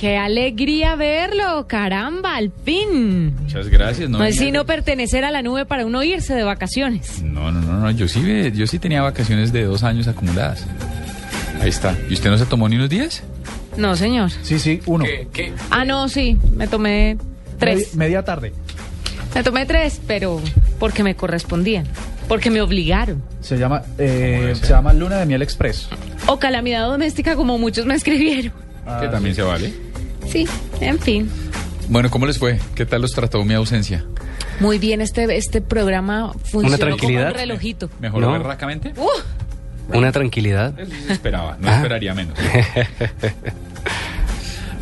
Qué alegría verlo, caramba, al fin. Muchas gracias. No, es sino pertenecer a la nube para uno irse de vacaciones. No, no, no, no. Yo sí, ve- yo sí tenía vacaciones de dos años acumuladas. Ahí está. ¿Y usted no se tomó ni unos días? No, señor. Sí, sí, uno. ¿Qué? Ah, no, sí, me tomé tres. Medi- media tarde. Me tomé tres, pero porque me correspondían, porque me obligaron. Se llama, eh, se llama Luna de Miel Express. O calamidad doméstica, como muchos me escribieron. Que también se vale. Sí, en fin. Bueno, ¿cómo les fue? ¿Qué tal los trató mi ausencia? Muy bien, este, este programa funcionó como tranquilidad. un relojito. ¿Mejoró No. berracamente? ¡Uh! Una tranquilidad. Esperaba, no Ah. esperaría menos.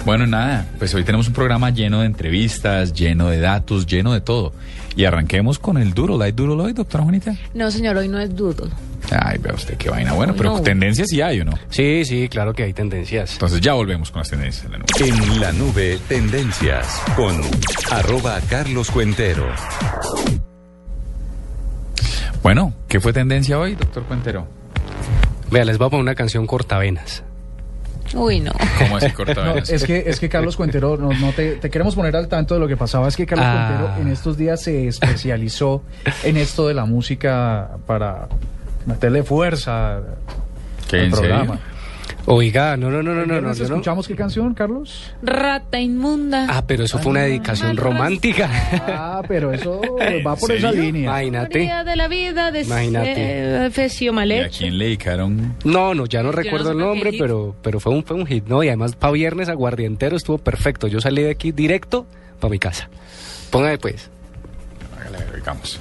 bueno, nada, pues hoy tenemos un programa lleno de entrevistas, lleno de datos, lleno de todo. Y arranquemos con el duro, ¿hay duro hoy, doctora Juanita? No, señor, hoy no es doodle. Ay, vea usted qué vaina. Bueno, pero no. tendencias sí hay, ¿o no? Sí, sí, claro que hay tendencias. Entonces ya volvemos con las tendencias. en la nube. En la nube, tendencias con arroba Carlos Cuentero. Bueno, ¿qué fue tendencia hoy, doctor Cuentero? Vea, les voy a poner una canción cortavenas. Uy, no. ¿Cómo así No, cortavenas? es que es que Carlos Cuentero, no, no te, te queremos poner al tanto de lo que pasaba. Es que Carlos Ah. Cuentero en estos días se especializó en esto de la música para meterle fuerza ¿Qué, al en serio? programa. Oiga, no, no, no, no, no, no, ¿Viernes yo no. ¿Escuchamos qué canción, Carlos? Rata inmunda. Ah, pero eso fue una dedicación romántica. Ah, pero eso va por serio? esa línea. Imagínate. De la vida de Imagínate. eh, Fecio ¿Y a quién le dedicaron? No, no, ya no recuerdo el nombre, pero, pero fue un, fue un hit, ¿no? Y además, para viernes aguardientero estuvo perfecto. Yo salí de aquí directo para mi casa. Póngame pues. Hágale, digamos.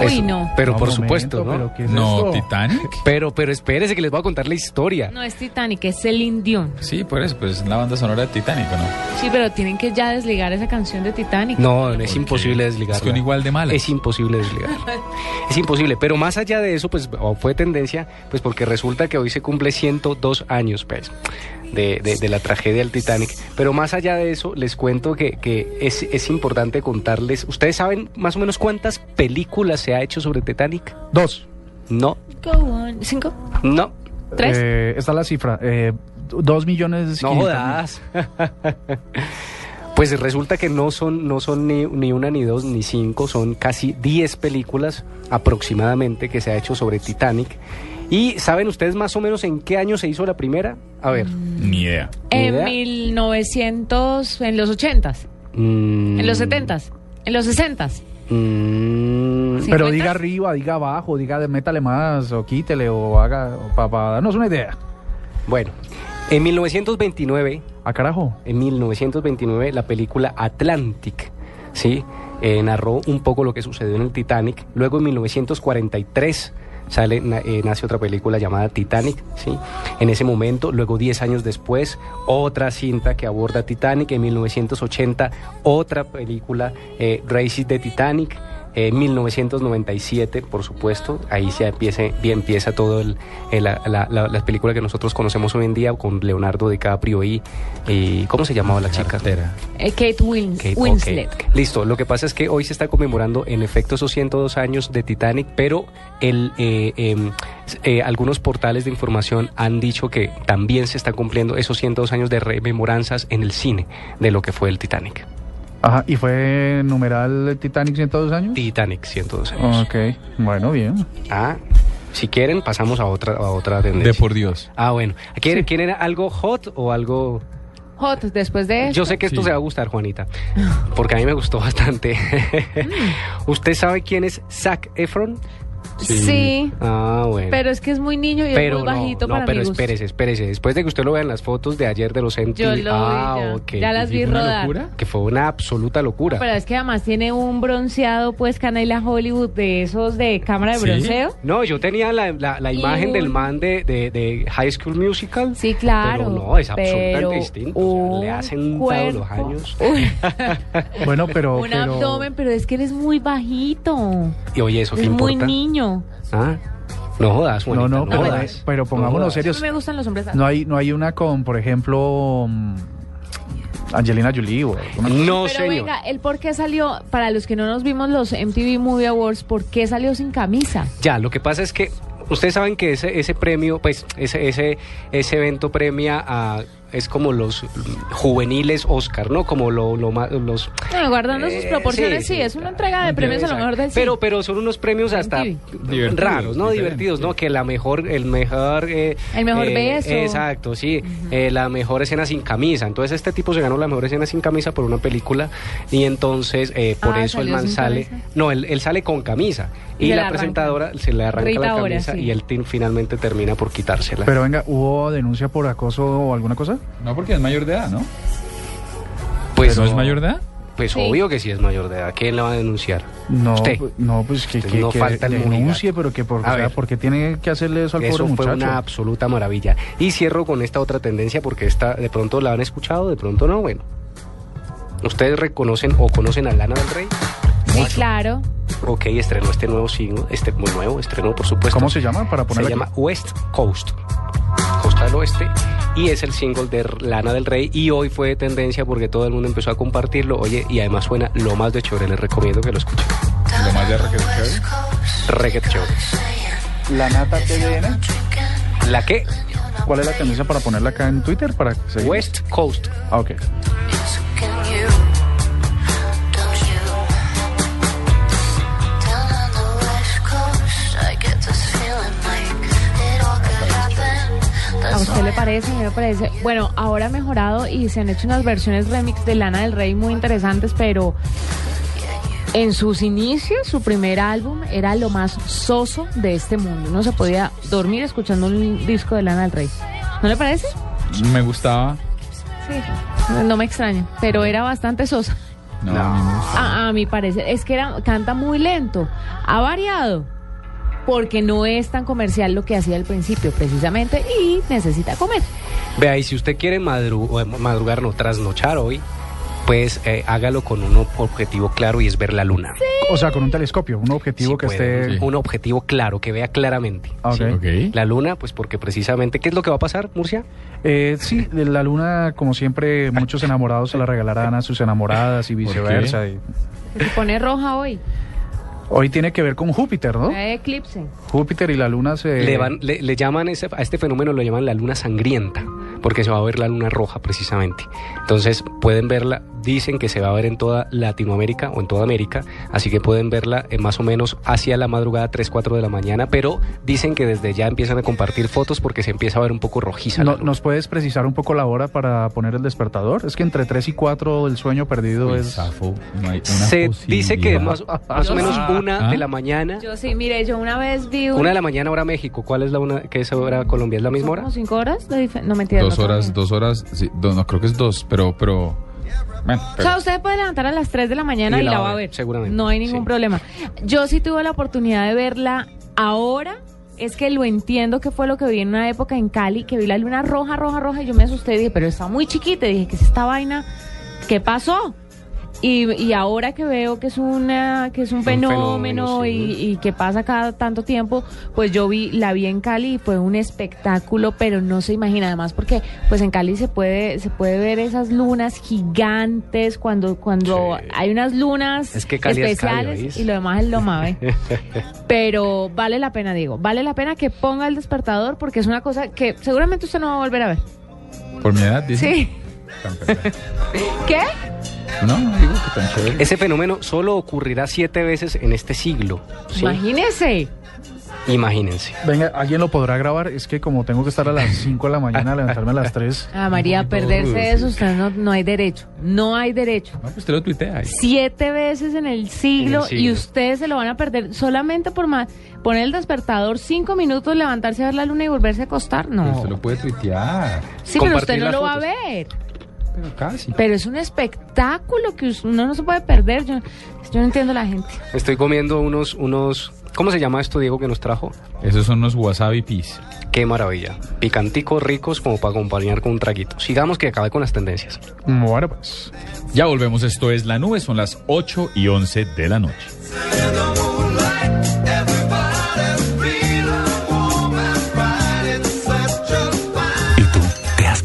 Uy, Eso. no. Pero No, por momento, supuesto, ¿no? pero ¿qué es No, esto? Titanic. Pero, pero espérese que les voy a contar la historia. No es Titanic, es Celine Dion. Sí, por eso, pues es la banda sonora de Titanic, ¿o ¿no? Sí, pero tienen que ya desligar esa canción de Titanic. No, es imposible Es desligarla. que son igual de malas. Es imposible desligarla. es imposible. Pero más allá de eso, pues o fue tendencia, pues porque resulta que hoy se cumple 102 años, pues, de, de- de la tragedia del Titanic. Pero más allá de eso, les cuento que, que es, es importante contarles. ¿Ustedes saben más o menos cuántas películas se ha hecho sobre Titanic? Dos. No, Go on. ¿Cinco? no. ¿Tres? Eh, está la cifra. Eh, dos millones. No jodas. Pues resulta que no son, no son ni, ni una, ni dos, ni cinco, son casi 10 películas aproximadamente que se ha hecho sobre Titanic. ¿Y saben ustedes más o menos en qué año se hizo la primera? A ver. Ni idea. En idea. 1900, en los 80s, Mm, en los 70s, en los 60s. mm. Pero ¿50? diga arriba, diga abajo, diga de métale más o quítele o haga para darnos una idea. bueno, en 1929 ¿A carajo? en 1929 la película Atlantic, ¿sí? Eh, narró un poco lo que sucedió en el Titanic. Luego en 1943 sale, eh, nace otra película llamada Titanic, ¿sí? En ese momento, luego 10 años después, otra cinta que aborda Titanic. En 1980, otra película, eh, Races de Titanic. En 1997, por supuesto, ahí se empieza, bien empieza todo el, el- la, la, la- las películas que nosotros conocemos hoy en día con Leonardo DiCaprio y, y ¿cómo se llamaba la chica? Eh, Kate, Wins- Kate, Winslet. Listo, lo que pasa es que hoy se está conmemorando en efecto esos 102 años de Titanic, pero el, eh, em, eh, algunos portales de información han dicho que también se están cumpliendo esos 102 años de rememoranzas en el cine de lo que fue el Titanic. Ajá, ¿y fue numeral Titanic 102 años? Titanic, 102 años. Ok, bueno, bien. Ah, si quieren pasamos a otra, a otra tendencia. De por Dios. Ah, bueno. ¿Quieren, ¿Quieren algo hot o algo...? Hot, después de esto. Yo sé que esto Sí. se va a gustar, Juanita, porque a mí me gustó bastante. ¿Usted sabe quién es Zac Efron? Sí, Ah, bueno. pero es que es muy niño y Pero es muy bajito no, para no, pero mi gusto. espérese, espérese. Después de que usted lo vea en las fotos de ayer de los MTV. Yo lo ah, vi ya. ok. Ya las vi ¿Y fue una rodar. locura? Que fue una absoluta locura. Pero es que además tiene un bronceado, pues, Canela Hollywood de esos de cámara de ¿Sí? bronceo. No, yo tenía la, la, imagen del man de, de, de High School Musical. Sí, claro. Pero no, es pero absolutamente distinto. o sea, le un hacen dado los cuerpo. años. Bueno, pero... un pero- abdomen, pero es que eres muy bajito. Y oye, ¿eso qué Es muy importa? niño. Ah, no jodas, No, Juanita, no, pero, jodas. pero No pongámonos jodas. A serios. mí me gustan los hombres. No hay, no hay una con, por ejemplo, mm, Angelina Jolie o. No, Pero señor. venga, el por qué salió, para los que no nos vimos los MTV Movie Awards, ¿por qué salió sin camisa? Ya, lo que pasa es que ustedes saben que ese, ese premio, pues ese, ese, ese evento premia a es como los juveniles Oscar, ¿no? Como lo, lo los No, guardando sus Eh, proporciones, sí, sí, sí, es una entrega de premios a lo mejor del pero cine. pero son unos premios hasta raros no divertidos no que la mejor el mejor eh, El mejor eh, beso. exacto sí eh, la mejor escena sin camisa entonces este tipo se ganó la mejor escena sin camisa por una película y entonces eh, por Ah, eso el ¿salió man sale camisa? no él, él sale con camisa Y la presentadora se le arranca Rita la camisa sí. y él tin- finalmente termina por quitársela Pero venga, ¿hubo denuncia por acoso o alguna cosa? No, porque es mayor de edad, ¿no? pues ¿No es mayor de edad? pues Sí. obvio que sí es mayor de edad quién la va a denunciar No, Usted. pu- no pues que, que, no que falta el denuncie, pero que por, o sea, porque tiene que hacerle eso al Eso pobre fue muchacho. una absoluta maravilla. Y cierro con esta otra tendencia porque esta de pronto la han escuchado, de pronto no. Bueno, ¿ustedes reconocen o conocen a Lana del Rey? Sí, claro. Ok, estrenó este nuevo single, este muy nuevo, estrenó por supuesto. ¿Cómo se llama? Para Se ponerle llama West Coast, Costa del Oeste, y es el single de Lana del Rey. Y hoy fue de tendencia porque todo el mundo empezó a compartirlo. Oye, y además suena lo más de chévere, les recomiendo que lo escuchen. Lo más de chévere. Reggae chévere. La Nata TVN. ¿La qué? ¿Cuál es la camisa para ponerla acá en Twitter? Para seguir? West Coast. Ah, ok. ¿A usted le parece? A mí me parece. Bueno, ahora ha mejorado y se han hecho unas versiones remix de Lana del Rey muy interesantes, pero en sus inicios, su primer álbum era lo más soso de este mundo. Uno se podía dormir escuchando un disco de Lana del Rey. ¿No le parece? Me gustaba. Sí. No me extraña, pero era bastante sosa. No, No. a mi parecer, es que era, canta muy lento. Ha variado. Porque no es tan comercial lo que hacía al principio, precisamente, y necesita comer. Vea, y si usted quiere madru o, eh, madrugar, no trasnochar hoy, pues eh, hágalo con un ob- objetivo claro y es ver la luna. O sea, con un telescopio, un objetivo que puede, esté... Sí. Un objetivo claro, que vea claramente. Ah, ok. Sí. Ok. La luna, pues porque precisamente, ¿qué es lo que va a pasar, Murcia? Eh, sí, de la luna, como siempre, muchos enamorados se la regalarán a sus enamoradas y viceversa. y- Se pone roja hoy. Hoy tiene que ver con Júpiter, ¿no? Hay eclipse. Júpiter y la luna se... Le, van- le, le llaman ese- a este fenómeno, lo llaman la luna sangrienta, porque se va a ver la luna roja precisamente. Entonces pueden verla, dicen que se va a ver en toda Latinoamérica o en toda América, así que pueden verla eh, más o menos hacia la madrugada 3, 4 de la mañana, pero dicen que desde ya empiezan a compartir fotos porque se empieza a ver un poco rojiza. la No- luna. ¿Nos puedes precisar un poco la hora para poner el despertador? Es que entre 3 y 4 el sueño perdido Uy, es... zafo, no hay una se dice que más, más o menos sí. una ¿Ah? de la mañana. Yo sí, mire, yo una vez vi un- Una de la mañana hora México. ¿Cuál es la una que es hora Colombia? ¿Es la misma hora? cinco horas No, mentira. Dos no horas, dos horas, sí, do- no creo que es dos, pero, pero, bueno, O sea, usted puede levantar a las 3 de la mañana Y y, la la va a ver, ver. seguramente, No hay ningún sí. problema. Yo sí tuve la oportunidad de verla ahora. Es que lo entiendo que fue lo que vi en una época en Cali, que vi la luna roja, roja, roja, y yo me asusté y dije, pero está muy chiquita. Y dije, ¿qué es esta vaina? ¿Qué pasó? Y, y ahora que veo que es una que es un, Un fenómeno, fenómeno, sí. y, y que pasa cada tanto tiempo, pues yo vi la vi en Cali y fue un espectáculo, pero no se imagina además porque pues en Cali se puede se puede ver esas lunas gigantes cuando cuando Sí. hay unas lunas Es que Cali es Cali, especiales y lo demás es lo mave. pero vale la pena, digo, vale la pena que ponga el despertador porque es una cosa que seguramente usted no va a volver a ver. por mi edad, dice. Sí. ¿Qué? No, no digo que tan chévere. Ese fenómeno solo ocurrirá siete veces en este siglo. ¿sí? Imagínese. Imagínense. Venga, ¿alguien lo podrá grabar? Es que como tengo que estar a las 5 de la mañana, levantarme a las 3. Ah, María, perderse eso, usted no, no hay derecho. No hay derecho. No, pues usted lo tuitea ahí. Siete veces en el siglo, En el siglo. y ustedes se lo van a perder solamente por ma- poner el despertador cinco minutos, levantarse a ver la luna y volverse a acostar. Pero No. usted lo puede tuitear. Sí, pero usted no lo va a ver. Pero casi. Pero es un espectáculo que uno no se puede perder. Yo, yo no entiendo la gente. Estoy comiendo unos, unos, ¿cómo se llama esto, Diego, que nos trajo? Esos son los wasabi peas. Qué maravilla. Picanticos ricos como para acompañar con un traguito. Sigamos que acabe con las tendencias. Bueno, pues. Ya volvemos, esto es La Nube, son las 8 y 11 de la noche.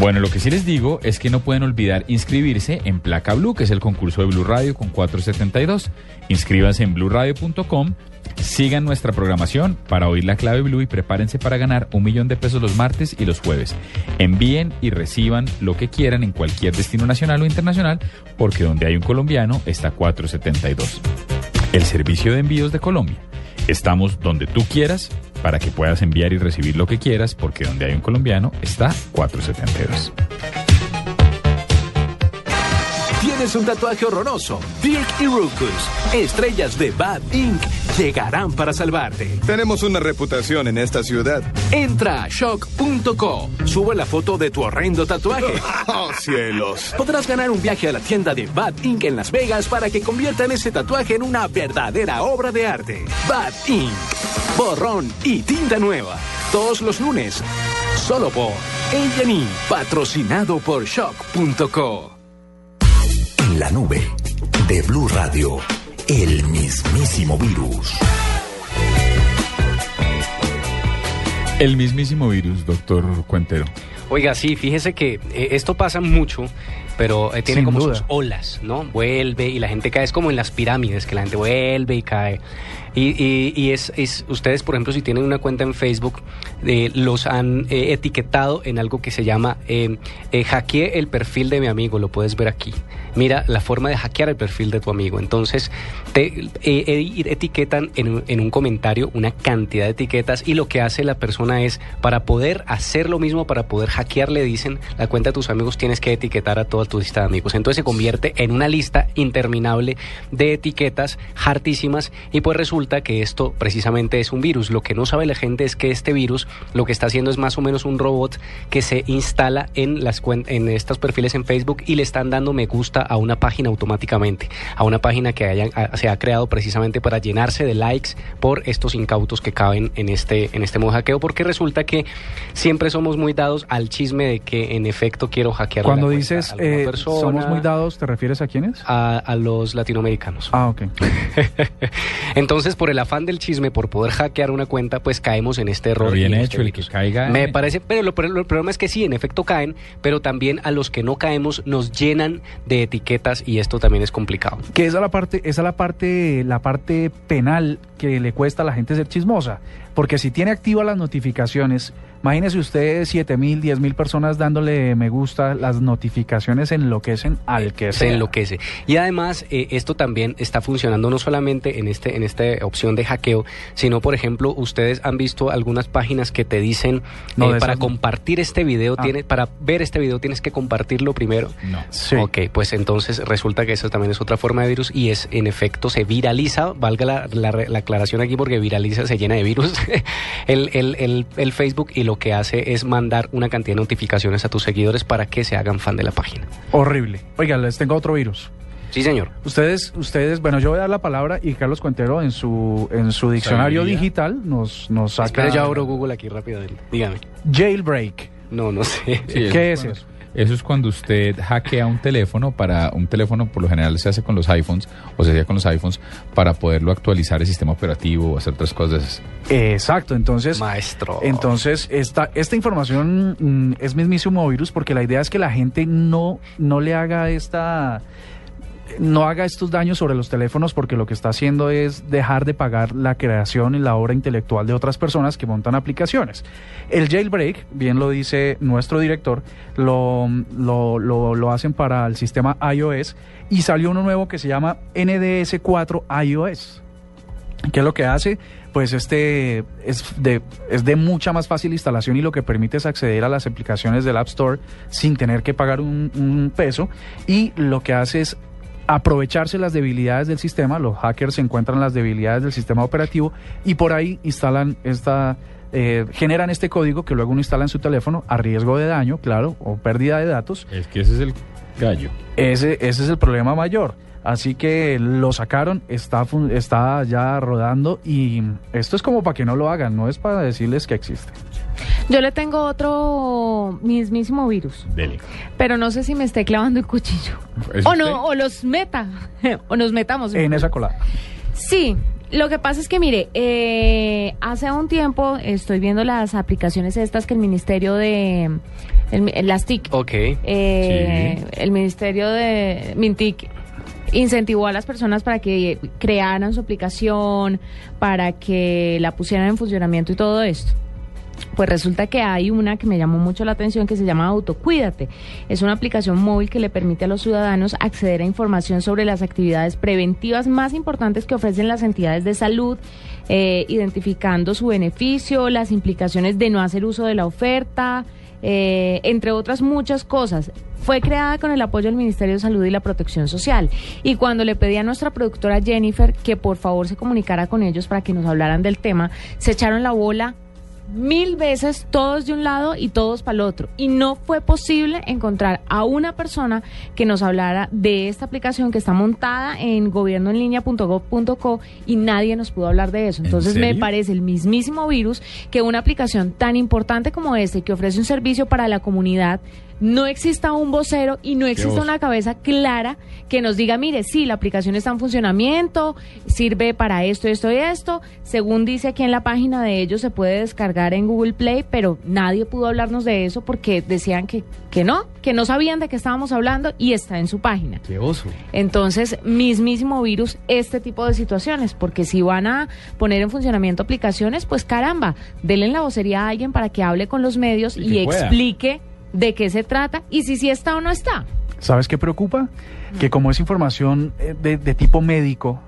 Bueno, lo que sí les digo es que no pueden olvidar inscribirse en Placa Blue, que es el concurso de Blue Radio con 472. Inscríbanse en bluradio.com, sigan nuestra programación para oír la clave Blue y prepárense para ganar un millón de pesos los martes y los jueves. Envíen y reciban lo que quieran en cualquier destino nacional o internacional, porque donde hay un colombiano está 472. El servicio de envíos de Colombia. Estamos donde tú quieras para que puedas enviar y recibir lo que quieras, porque donde hay un colombiano está 472. ¿Tienes un tatuaje horroroso? Dirk y Rukus, estrellas de Bad Inc., llegarán para salvarte. Tenemos una reputación en esta ciudad. Entra a shock.co, sube la foto de tu horrendo tatuaje. ¡Oh, cielos! Podrás ganar un viaje a la tienda de Bad Inc. en Las Vegas para que conviertan ese tatuaje en una verdadera obra de arte. Bad Inc. Borrón y tinta nueva. Todos los lunes. Solo por A&E, patrocinado por shock.co. La nube de Blue Radio, el mismísimo virus. El mismísimo virus, doctor Cuentero. Oiga, sí, fíjese que eh, esto pasa mucho, pero eh, tiene Sin como duda. sus olas, ¿no? Vuelve y la gente cae, es como en las pirámides, que la gente vuelve y cae. Y, y- y es, es- ustedes, por ejemplo, si tienen una cuenta en Facebook, eh, los han eh, etiquetado en algo que se llama hackeé el perfil de mi amigo, lo puedes ver aquí. Mira la forma de hackear el perfil de tu amigo. Entonces, te etiquetan en, un- en un comentario una cantidad de etiquetas y lo que hace la persona es, para poder hacer lo mismo, para poder hackear, le dicen, la cuenta de tus amigos tienes que etiquetar a toda tu lista de amigos. Entonces se convierte en una lista interminable de etiquetas hartísimas y pues resulta que esto precisamente es un virus. Lo que no sabe la gente es que este virus lo que está haciendo es más o menos un robot que se instala en, las en estos perfiles en Facebook y le están dando me gusta a una página automáticamente, a una página que hayan- se ha creado precisamente para llenarse de likes por estos incautos que caben en este, en este modo hackeo, porque resulta que siempre somos muy dados al chisme de que en efecto quiero hackear Cuando la cuenta dices a eh, persona, somos muy dados, ¿te refieres a quiénes? a, a los latinoamericanos. Ah, ok. Entonces, por el afán del chisme, por poder hackear una cuenta, pues caemos en este error. Pero bien hecho, este el que caiga, Me eh. parece, pero lo, el problema es que sí, en efecto caen, pero también a los que no caemos nos llenan de etiquetas y esto también es complicado. Que esa es la parte, esa es la parte, la parte penal que le cuesta a la gente ser chismosa. Porque si tiene activas las notificaciones, imagínese usted 7 mil, 10 mil personas dándole me gusta, las notificaciones enloquecen al que se sea. enloquece. Y además, eh, esto también está funcionando no solamente en este en esta opción de hackeo, sino, por ejemplo, ustedes han visto algunas páginas que te dicen No, eh, para compartir este video, Ah. tiene, para ver este video tienes que compartirlo primero. No. Sí. Ok, pues entonces resulta que eso también es otra forma de virus y es, en efecto, se viraliza, valga la, la la aclaración aquí porque viraliza, se llena de virus, el, el- el- el Facebook y lo que hace es mandar una cantidad de notificaciones a tus seguidores para que se hagan fan de la página. Horrible. Oiga, les tengo otro virus. Sí, señor. Ustedes, ustedes, bueno, yo voy a dar la palabra y Carlos Cuentero en su en su diccionario digital nos nos saca Espera, yo abro Google aquí rápidamente. Dígame. jailbreak. No, no sé. Sí, ¿Qué es eso? Eso es cuando usted hackea un teléfono para un teléfono por lo general se hace con los iPhones o se hacía con los iPhones para poderlo actualizar el sistema operativo o hacer otras cosas. Exacto, entonces Maestro. Entonces, esta, esta información mm, es mismísimo virus porque la idea es que la gente no, no le haga esta no haga estos daños sobre los teléfonos porque lo que está haciendo es dejar de pagar la creación y la obra intelectual de otras personas que montan aplicaciones. El jailbreak, bien lo dice nuestro director, lo, lo, lo, hacen para el sistema iOS y salió uno nuevo que se llama NDS 4 iOS. ¿Qué es lo que hace? Pues este es de, es de mucha más fácil instalación y lo que permite es acceder a las aplicaciones del App Store sin tener que pagar un, un peso. Y lo que hace es aprovecharse las debilidades del sistema, los hackers encuentran las debilidades del sistema operativo y por ahí instalan esta, eh, generan este código que luego uno instala en su teléfono a riesgo de daño, claro, o pérdida de datos. Es que ese es el gallo. Ese, ese es el problema mayor. Así que lo sacaron, está, fun- está ya rodando y esto es como para que no lo hagan, no es para decirles que existe. Yo le tengo otro mismísimo virus, Dele. pero no sé si me esté clavando el cuchillo. ¿Es O usted? no, o los meta, o nos metamos. En esa colada. Sí, lo que pasa es que, mire, eh, hace un tiempo estoy viendo las aplicaciones estas que el Ministerio de... El, el- las TIC, Ok. eh, el Ministerio de Mintic incentivó a las personas para que crearan su aplicación, para que la pusieran en funcionamiento y todo esto. Pues resulta que hay una que me llamó mucho la atención que se llama Autocuídate. Es una aplicación móvil que le permite a los ciudadanos acceder a información sobre las actividades preventivas más importantes que ofrecen las entidades de salud, eh, identificando su beneficio, las implicaciones de no hacer uso de la oferta, eh, entre otras muchas cosas. Fue creada con el apoyo del Ministerio de Salud y la Protección Social. Y cuando le pedí a nuestra productora Jennifer que por favor se comunicara con ellos para que nos hablaran del tema, se echaron la bola mil veces todos de un lado y todos para el otro. Y no fue posible encontrar a una persona que nos hablara de esta aplicación que está montada en gobiernoenlinea.gov.co y nadie nos pudo hablar de eso. ¿En Entonces me parece el mismísimo virus que una aplicación tan importante como este, que ofrece un servicio para la comunidad, no exista un vocero y no exista una cabeza clara que nos diga, mire, sí, la aplicación está en funcionamiento, sirve para esto, esto y esto. Según dice aquí en la página de ellos, se puede descargar en Google Play, pero nadie pudo hablarnos de eso porque decían que, que no, que no sabían de qué estábamos hablando y está en su página. Qué oso. Entonces, mismísimo virus, este tipo de situaciones, porque si van a poner en funcionamiento aplicaciones, pues caramba, denle la vocería a alguien para que hable con los medios Y y, que pueda. De qué se trata y si sí está o no está. ¿Sabes qué preocupa? Que como es información eh, de, de tipo médico,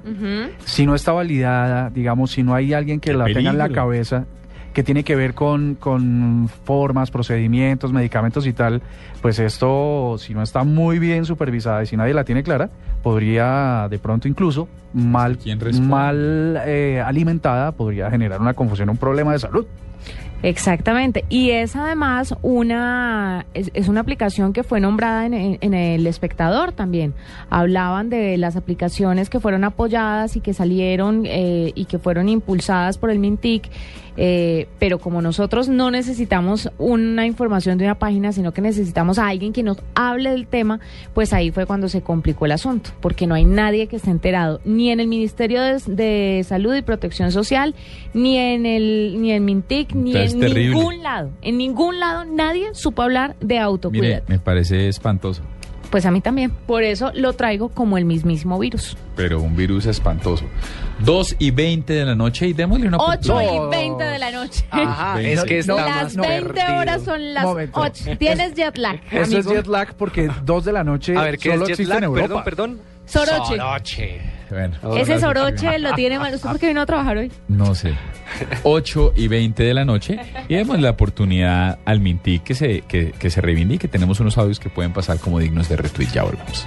si no está validada, digamos, si no hay alguien que Qué la tenga en la cabeza, que tiene que ver con, con formas, procedimientos, medicamentos y tal, pues esto, si no está muy bien supervisada y si nadie la tiene clara, podría de pronto incluso mal, mal eh, alimentada, podría generar una confusión, un problema de salud. Exactamente. Y es además una, es, una aplicación que fue nombrada en, en- en el espectador también. Hablaban de las aplicaciones que fueron apoyadas y que salieron eh, y que fueron impulsadas por el Mintic. eh, pero como nosotros no necesitamos una información de una página, sino que necesitamos a alguien que nos hable del tema, pues ahí fue cuando se complicó el asunto, porque no hay nadie que esté enterado, ni en el Ministerio de, de Salud y Protección Social, ni en el ni en Mintic, ni Entonces, en terrible. ningún lado. En ningún lado nadie supo hablar de Mire, autocuidado. me parece espantoso, Pues a mí también. Por eso lo traigo como el mismísimo virus. pero un virus espantoso. 2 y 20 de la noche y démosle una 8 oportunidad. y 20 de la noche. Ajá, es que está las más 20 perdido. horas son las Momento. 8. Tienes jet lag. Eso es amigo. jet lag porque dos de la noche A ver, ¿qué solo es jet existe lag? en Europa. Perdón, perdón. Soroche. Soroche. Bueno, Ese soroche lo tiene mal. ¿Usted por qué vino a trabajar hoy? No sé. 8 y 20 de la noche. Y demos la oportunidad al Mintic que se, que, que se reivindique. Tenemos unos audios que pueden pasar como dignos de retweet. Ya volvamos.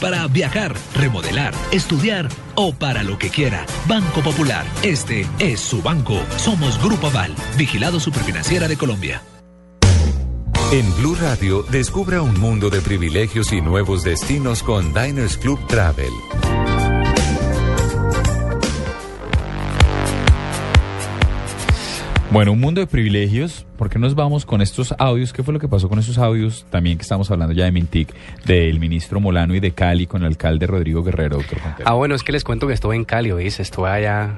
para viajar, remodelar, estudiar o para lo que quiera. Banco Popular. Este es su banco. Somos Grupo Aval, vigilado superfinanciera de Colombia. En Blue Radio, descubra un mundo de privilegios y nuevos destinos con Diners Club Travel. Bueno, un mundo de privilegios. ¿Por qué nos vamos con estos audios? ¿Qué fue lo que pasó con esos audios? También que estamos hablando ya de Mintic, del ministro Molano y de Cali con el alcalde Rodrigo Guerrero, doctor Ah, bueno, es que les cuento que estuve en Cali, ¿oís? Estuve allá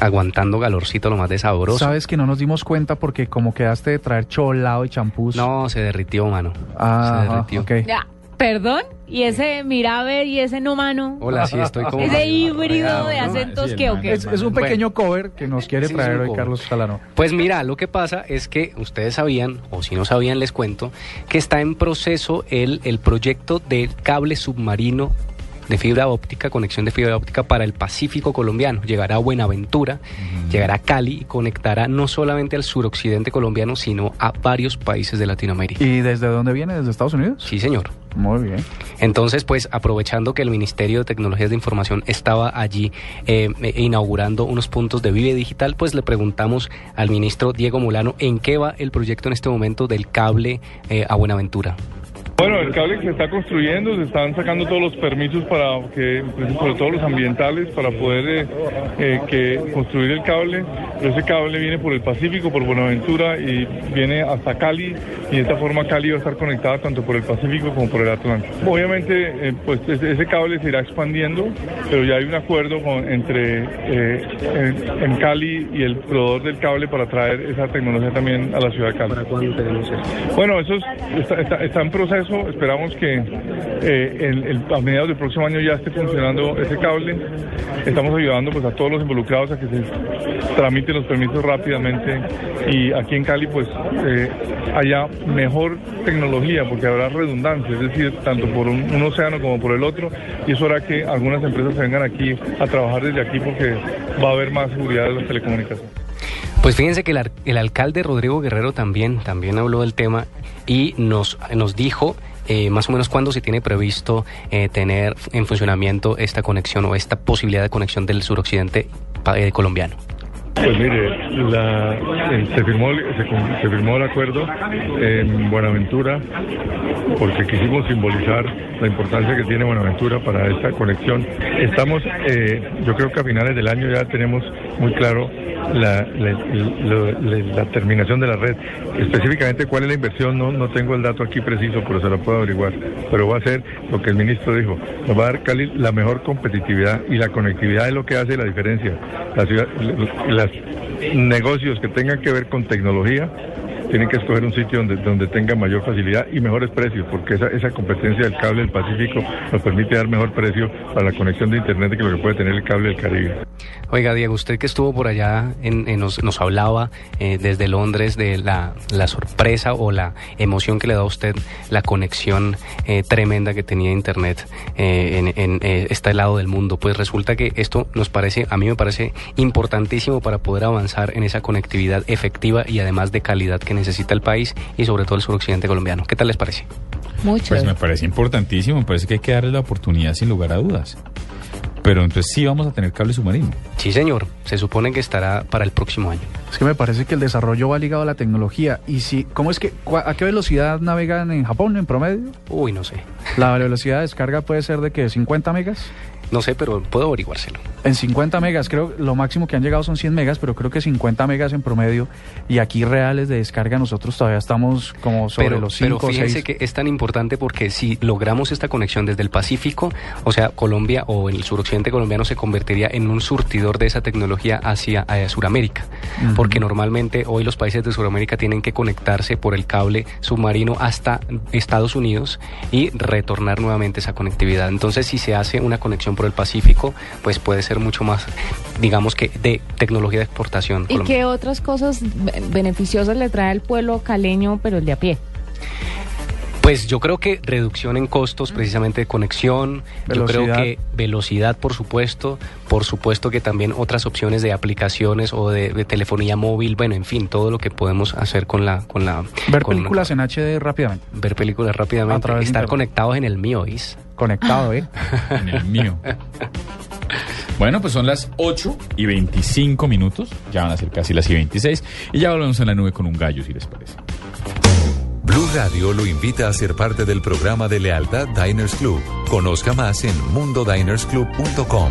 aguantando calorcito lo más de sabroso. Sabes que no nos dimos cuenta porque como quedaste de traer cholado y champús. No, se derritió, mano. Ah, se derritió. ok. Ya, perdón, y ese mirabe y ese no mano. Hola, sí, estoy como... Ese híbrido de acentos Sí, que o qué. Es, es un pequeño cover que nos quiere Sí, traer hoy cover. Carlos Salano. Pues mira, lo que pasa es que ustedes sabían, o si no sabían les cuento, que está en proceso el, el proyecto del cable submarino de fibra óptica, conexión de fibra óptica para el Pacífico colombiano. Llegará a Buenaventura, llegará a Cali y conectará no solamente al suroccidente colombiano, sino a varios países de Latinoamérica. ¿Y desde dónde viene? ¿Desde Estados Unidos? Sí, señor. Muy bien. Entonces, pues aprovechando que el Ministerio de Tecnologías de Información estaba allí eh, eh, inaugurando unos puntos de Vive Digital, pues le preguntamos al ministro Diego Molano en qué va el proyecto en este momento del cable eh, a Buenaventura. Bueno, el cable que se está construyendo, se están sacando todos los permisos para que, sobre todo los ambientales, para poder eh, eh, que construir el cable. Pero ese cable viene por el Pacífico, por Buenaventura y viene hasta Cali y de esta forma Cali va a estar conectada tanto por el Pacífico como por el Atlántico. Obviamente, eh, pues ese, cable se irá expandiendo, pero ya hay un acuerdo con- entre eh, en, en Cali y el proveedor del cable para traer esa tecnología también a la ciudad de Cali. cuándo tenemos eso? Bueno, eso es- está, está- está en proceso. Esperamos que eh, a mediados del próximo año ya esté funcionando ese cable. Estamos ayudando pues a todos los involucrados a que se tramiten los permisos rápidamente y aquí en Cali pues eh, haya mejor tecnología porque habrá redundancia, es decir, tanto por un, un océano como por el otro y eso hará que algunas empresas vengan aquí a trabajar desde aquí porque va a haber más seguridad de las telecomunicaciones. Pues fíjense que el, el alcalde Rodrigo Guerrero también, también habló del tema y nos, nos dijo eh, más o menos cuándo se tiene previsto eh, tener en funcionamiento esta conexión o esta posibilidad de conexión del suroccidente eh, colombiano. Pues mire, la- eh, se, firmó, se, se firmó el acuerdo en Buenaventura porque quisimos simbolizar la importancia que tiene Buenaventura para esta conexión. Estamos, eh, yo creo que a finales del año ya tenemos muy claro la, la- la- la terminación de la red. Específicamente cuál es la inversión, no, no tengo el dato aquí preciso, pero se lo puedo averiguar. Pero va a ser lo que el ministro dijo, nos va a dar Cali la mejor competitividad y la conectividad es lo que hace la diferencia. La ciudad, negocios que tengan que ver con tecnología tienen que escoger un sitio donde, donde tenga mayor facilidad y mejores precios, porque esa, esa competencia del cable del Pacífico nos permite dar mejor precio para la conexión de Internet que lo que puede tener el cable del Caribe. Oiga, Diego, usted que estuvo por allá, nos, nos hablaba eh, desde Londres de la, la sorpresa o la emoción que le da a usted la conexión eh, tremenda que tenía Internet eh, en, en, este lado del mundo. Pues resulta que esto nos parece, a mí me parece importantísimo para poder avanzar en esa conectividad efectiva y además de calidad que necesita el país y sobre todo el suroccidente colombiano. ¿Qué tal les parece? Mucho. Pues me parece importantísimo, me parece que hay que darle la oportunidad sin lugar a dudas. Pero entonces sí vamos a tener cable submarino. Sí, señor. Se supone que estará para el próximo año. Es que me parece que el desarrollo va ligado a la tecnología. Y si, ¿cómo es que, a qué velocidad navegan en Japón en promedio? Uy, no sé. La velocidad de descarga puede ser de que 50 megas. No sé, pero puedo averiguárselo. En 50 megas, creo, lo máximo que han llegado son 100 megas, pero creo que 50 megas en promedio. Y aquí reales de descarga nosotros todavía estamos como sobre pero, los pero 5 o fíjense 6. que es tan importante porque si logramos esta conexión desde el Pacífico, o sea, Colombia o el suroccidente colombiano se convertiría en un surtidor de esa tecnología hacia eh, Porque normalmente hoy los países de Suramérica tienen que conectarse por el cable submarino hasta Estados Unidos y retornar nuevamente esa conectividad. Entonces, si se hace una conexión por el Pacífico, pues puede ser mucho más, digamos que, de tecnología de exportación. ¿Y colombiana. qué otras cosas be- beneficiosas le trae al pueblo caleño, pero el de a pie? Pues yo creo que reducción en costos, precisamente de conexión, yo creo que velocidad, por supuesto, por supuesto que también otras opciones de aplicaciones o de, de telefonía móvil, bueno, en fin, todo lo que podemos hacer con la... Con la Ver con- películas en HD rápidamente. Ver películas A rápidamente, través estar internet. conectados en el mío, ¿is? Conectado, ¿eh? En el mío. Bueno, pues son las 8 y 25 minutos. Ya van a ser casi las y 26. Y ya volvemos en la nube con un gallo, si les parece. Blue Radio lo invita a ser parte del programa de lealtad Diners Club. Conozca más en mundodinersclub.com.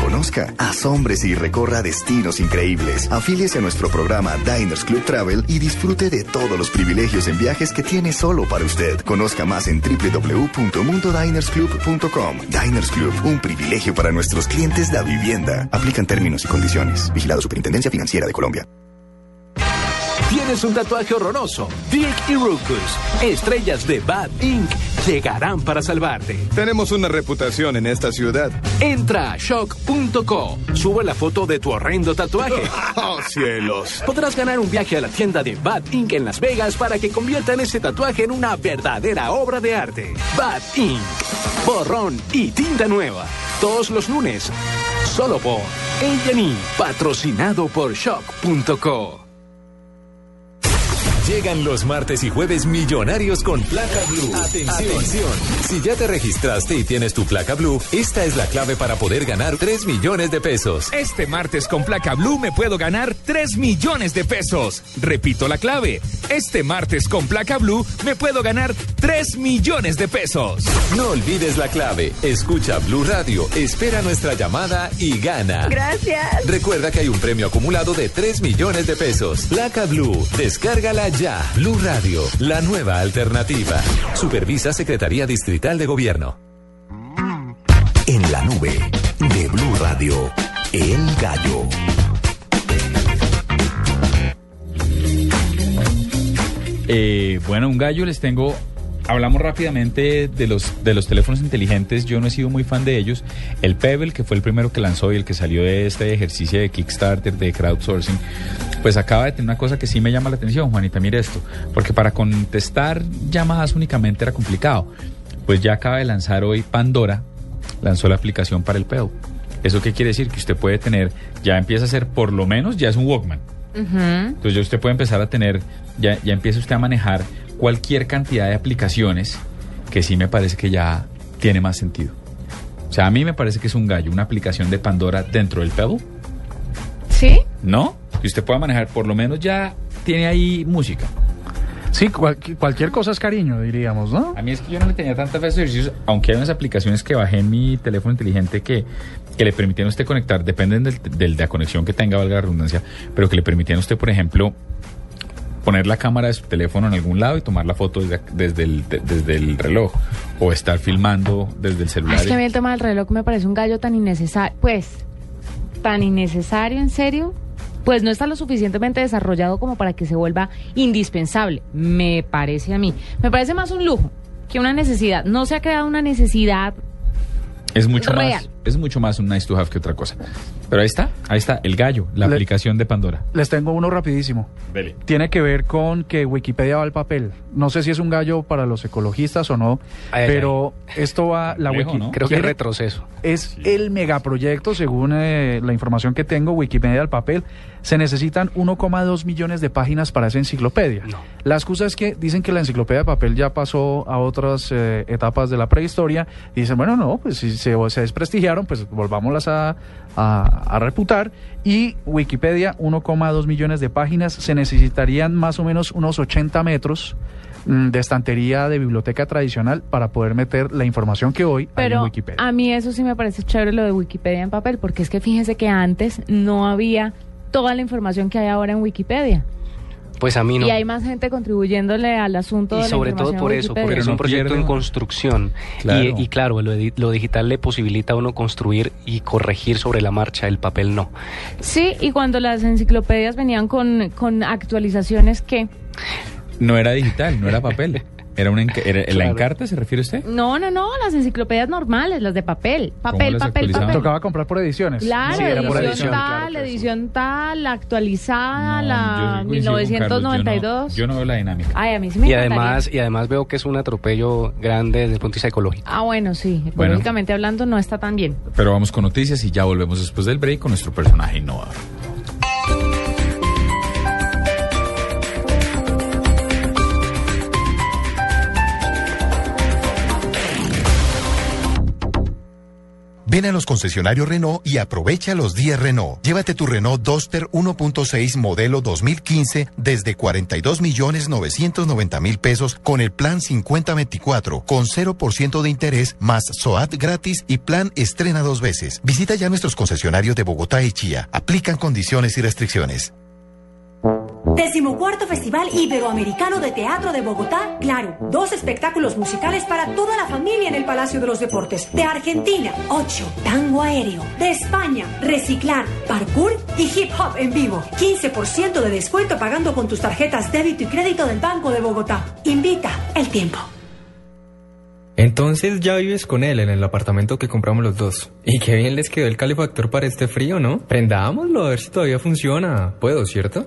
Conozca, asómbrese y recorra destinos increíbles. Afíliese a nuestro programa Diners Club Travel y disfrute de todos los privilegios en viajes que tiene solo para usted. Conozca más en www.mundodinersclub.com. Diners Club, un privilegio para nuestros clientes de vivienda. Aplican términos y condiciones. Vigilado Superintendencia Financiera de Colombia. ¿Tienes un tatuaje horroroso? Dick y Ruckus, estrellas de Bad Inc., llegarán para salvarte. Tenemos una reputación en esta ciudad. Entra a shock.co, sube la foto de tu horrendo tatuaje. ¡Oh, cielos! Podrás ganar un viaje a la tienda de Bad Inc. en Las Vegas para que conviertan ese tatuaje en una verdadera obra de arte. Bad Inc. Borrón y tinta nueva. Todos los lunes. Solo por A&E, patrocinado por shock.co. Llegan los martes y jueves millonarios con placa blue. Atención. Si ya te registraste y tienes tu placa blue, esta es la clave para poder ganar 3 millones de pesos. Este martes con placa blue me puedo ganar 3 millones de pesos. Repito la clave. Este martes con placa blue me puedo ganar 3 millones de pesos. No olvides la clave. Escucha Blue Radio, espera nuestra llamada y gana. Gracias. Recuerda que hay un premio acumulado de 3 millones de pesos. Placa Blue, descárgala ya. Blue Radio, la nueva alternativa. Supervisa Secretaría Distrital de Gobierno. En la nube de Blue Radio, El Gallo. Eh, bueno, un gallo les tengo. Hablamos rápidamente de los, de los teléfonos inteligentes. Yo no he sido muy fan de ellos. El Pebble, que fue el primero que lanzó y el que salió de este ejercicio de Kickstarter, de crowdsourcing, pues acaba de tener una cosa que sí me llama la atención, Juanita. Mire esto. Porque para contestar llamadas únicamente era complicado. Pues ya acaba de lanzar hoy Pandora, lanzó la aplicación para el Pebble. ¿Eso qué quiere decir? Que usted puede tener, ya empieza a ser, por lo menos, ya es un Walkman. Entonces ya usted puede empezar a tener, ya, ya empieza usted a manejar cualquier cantidad de aplicaciones que sí me parece que ya tiene más sentido. O sea, a mí me parece que es un gallo, una aplicación de Pandora dentro del Pebble, ¿Sí? ¿no? Que usted pueda manejar, por lo menos ya tiene ahí música. Sí, cual- cualquier cosa es cariño, diríamos, ¿no? A mí es que yo no le tenía tanta fe a esos ejercicios, aunque hay unas aplicaciones que bajé en mi teléfono inteligente que, que le permitían a usted conectar, dependen del, del- de la conexión que tenga, valga la redundancia, pero que le permitían a usted, por ejemplo, poner la cámara de su teléfono en algún lado y tomar la foto desde, desde, el, de- desde el reloj o estar filmando desde el celular. Es que a mí el tema del reloj me parece un gallo tan innecesario. Pues, tan innecesario, en serio. Pues no está lo suficientemente desarrollado como para que se vuelva indispensable, me parece a mí. Me parece más un lujo que una necesidad. No se ha creado una necesidad Es mucho Real. más, es mucho más un nice to have que otra cosa. Pero ahí está, ahí está, el gallo, la Le- aplicación de Pandora. Les tengo uno rapidísimo. Dele. Tiene que ver con que Wikipedia va al papel. No sé si es un gallo para los ecologistas o no, Ay, ay, pero esto va la Complejo, wiki ¿no? Creo que es retroceso. es el megaproyecto, según eh, la información que tengo, Wikipedia al papel. Se necesitan 1,2 millones de páginas para esa enciclopedia. La excusa es que dicen que la enciclopedia de papel ya pasó a otras eh, etapas de la prehistoria. Y dicen, bueno, no, pues si se, se desprestigiaron, pues volvámoslas a, a- a reputar. Y Wikipedia, 1,2 millones de páginas. Se necesitarían más o menos unos 80 metros mm, de estantería de biblioteca tradicional para poder meter la información que hoy hay en Pero Wikipedia. a mí eso sí me parece chévere lo de Wikipedia en papel, porque es que fíjese que antes no había toda la información que hay ahora en Wikipedia. Pues a mí no. Y hay más gente contribuyéndole al asunto Y de la sobre todo por eso, porque es no un proyecto en construcción. Claro. Y, y claro, lo, di- lo digital le posibilita a uno construir y corregir sobre la marcha, el papel no. Sí, y cuando las enciclopedias venían con, con actualizaciones que... No era digital, no era papel. ¿Era una enca- era- ¿La Claro. encarta se refiere usted? No, no, no, las enciclopedias normales, las de papel. Papel, papel, papel. Tocaba comprar por ediciones. Claro, Sí, era por edición, tal, edición tal, la actualizada, No, la yo coincido con Carlos, yo no- 1992. Yo no, veo la dinámica. Ay, a mí sí me Y además, y además veo que es un atropello grande desde el punto de vista ecológico. Ah, bueno, sí, económicamente hablando no está tan bien. Pero vamos con noticias y ya volvemos después del break con nuestro personaje innovador. Ven a los concesionarios Renault y aprovecha los días Renault. Llévate tu Renault Duster 1.6 modelo 2015 desde 42 millones 990 mil pesos con el plan 5024 con 0% de interés más SOAT gratis y plan estrena dos veces. Visita ya nuestros concesionarios de Bogotá y Chía. Aplican condiciones y restricciones. Decimocuarto Festival Iberoamericano de Teatro de Bogotá, claro, dos espectáculos musicales para toda la familia en el Palacio de los Deportes. De Argentina, 8, tango aéreo. De España, reciclar, parkour y hip hop en vivo. 15% de descuento pagando con tus tarjetas débito y crédito del Banco de Bogotá. Invita el tiempo. Entonces ya vives con él en el apartamento que compramos los dos. Y qué bien les quedó el calefactor para este frío, ¿no? Prendámoslo a ver si todavía funciona. Puedo, ¿cierto?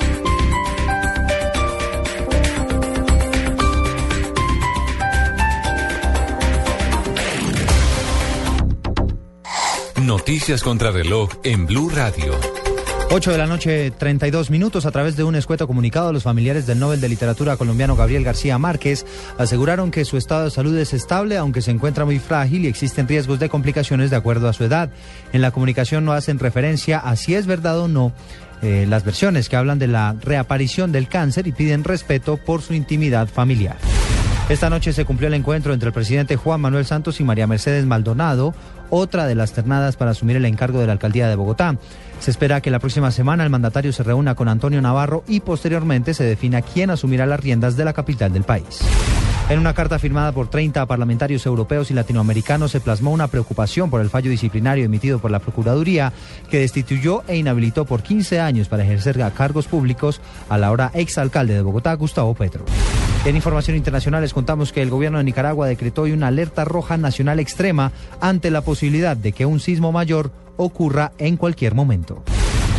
Noticias contra reloj en Blue Radio. 8 de la noche, 32 minutos. A través de un escueto comunicado, los familiares del Nobel de Literatura colombiano Gabriel García Márquez aseguraron que su estado de salud es estable, aunque se encuentra muy frágil y existen riesgos de complicaciones de acuerdo a su edad. En la comunicación no hacen referencia a si es verdad o no eh, las versiones que hablan de la reaparición del cáncer y piden respeto por su intimidad familiar. Esta noche se cumplió el encuentro entre el presidente Juan Manuel Santos y María Mercedes Maldonado, otra de las ternadas para asumir el encargo de la alcaldía de Bogotá. Se espera que la próxima semana el mandatario se reúna con Antonio Navarro y posteriormente se defina quién asumirá las riendas de la capital del país. En una carta firmada por 30 parlamentarios europeos y latinoamericanos se plasmó una preocupación por el fallo disciplinario emitido por la Procuraduría que destituyó e inhabilitó por 15 años para ejercer cargos públicos a la ahora exalcalde de Bogotá, Gustavo Petro. En información internacional les contamos que el gobierno de Nicaragua decretó hoy una alerta roja nacional extrema ante la posibilidad de que un sismo mayor ocurra en cualquier momento.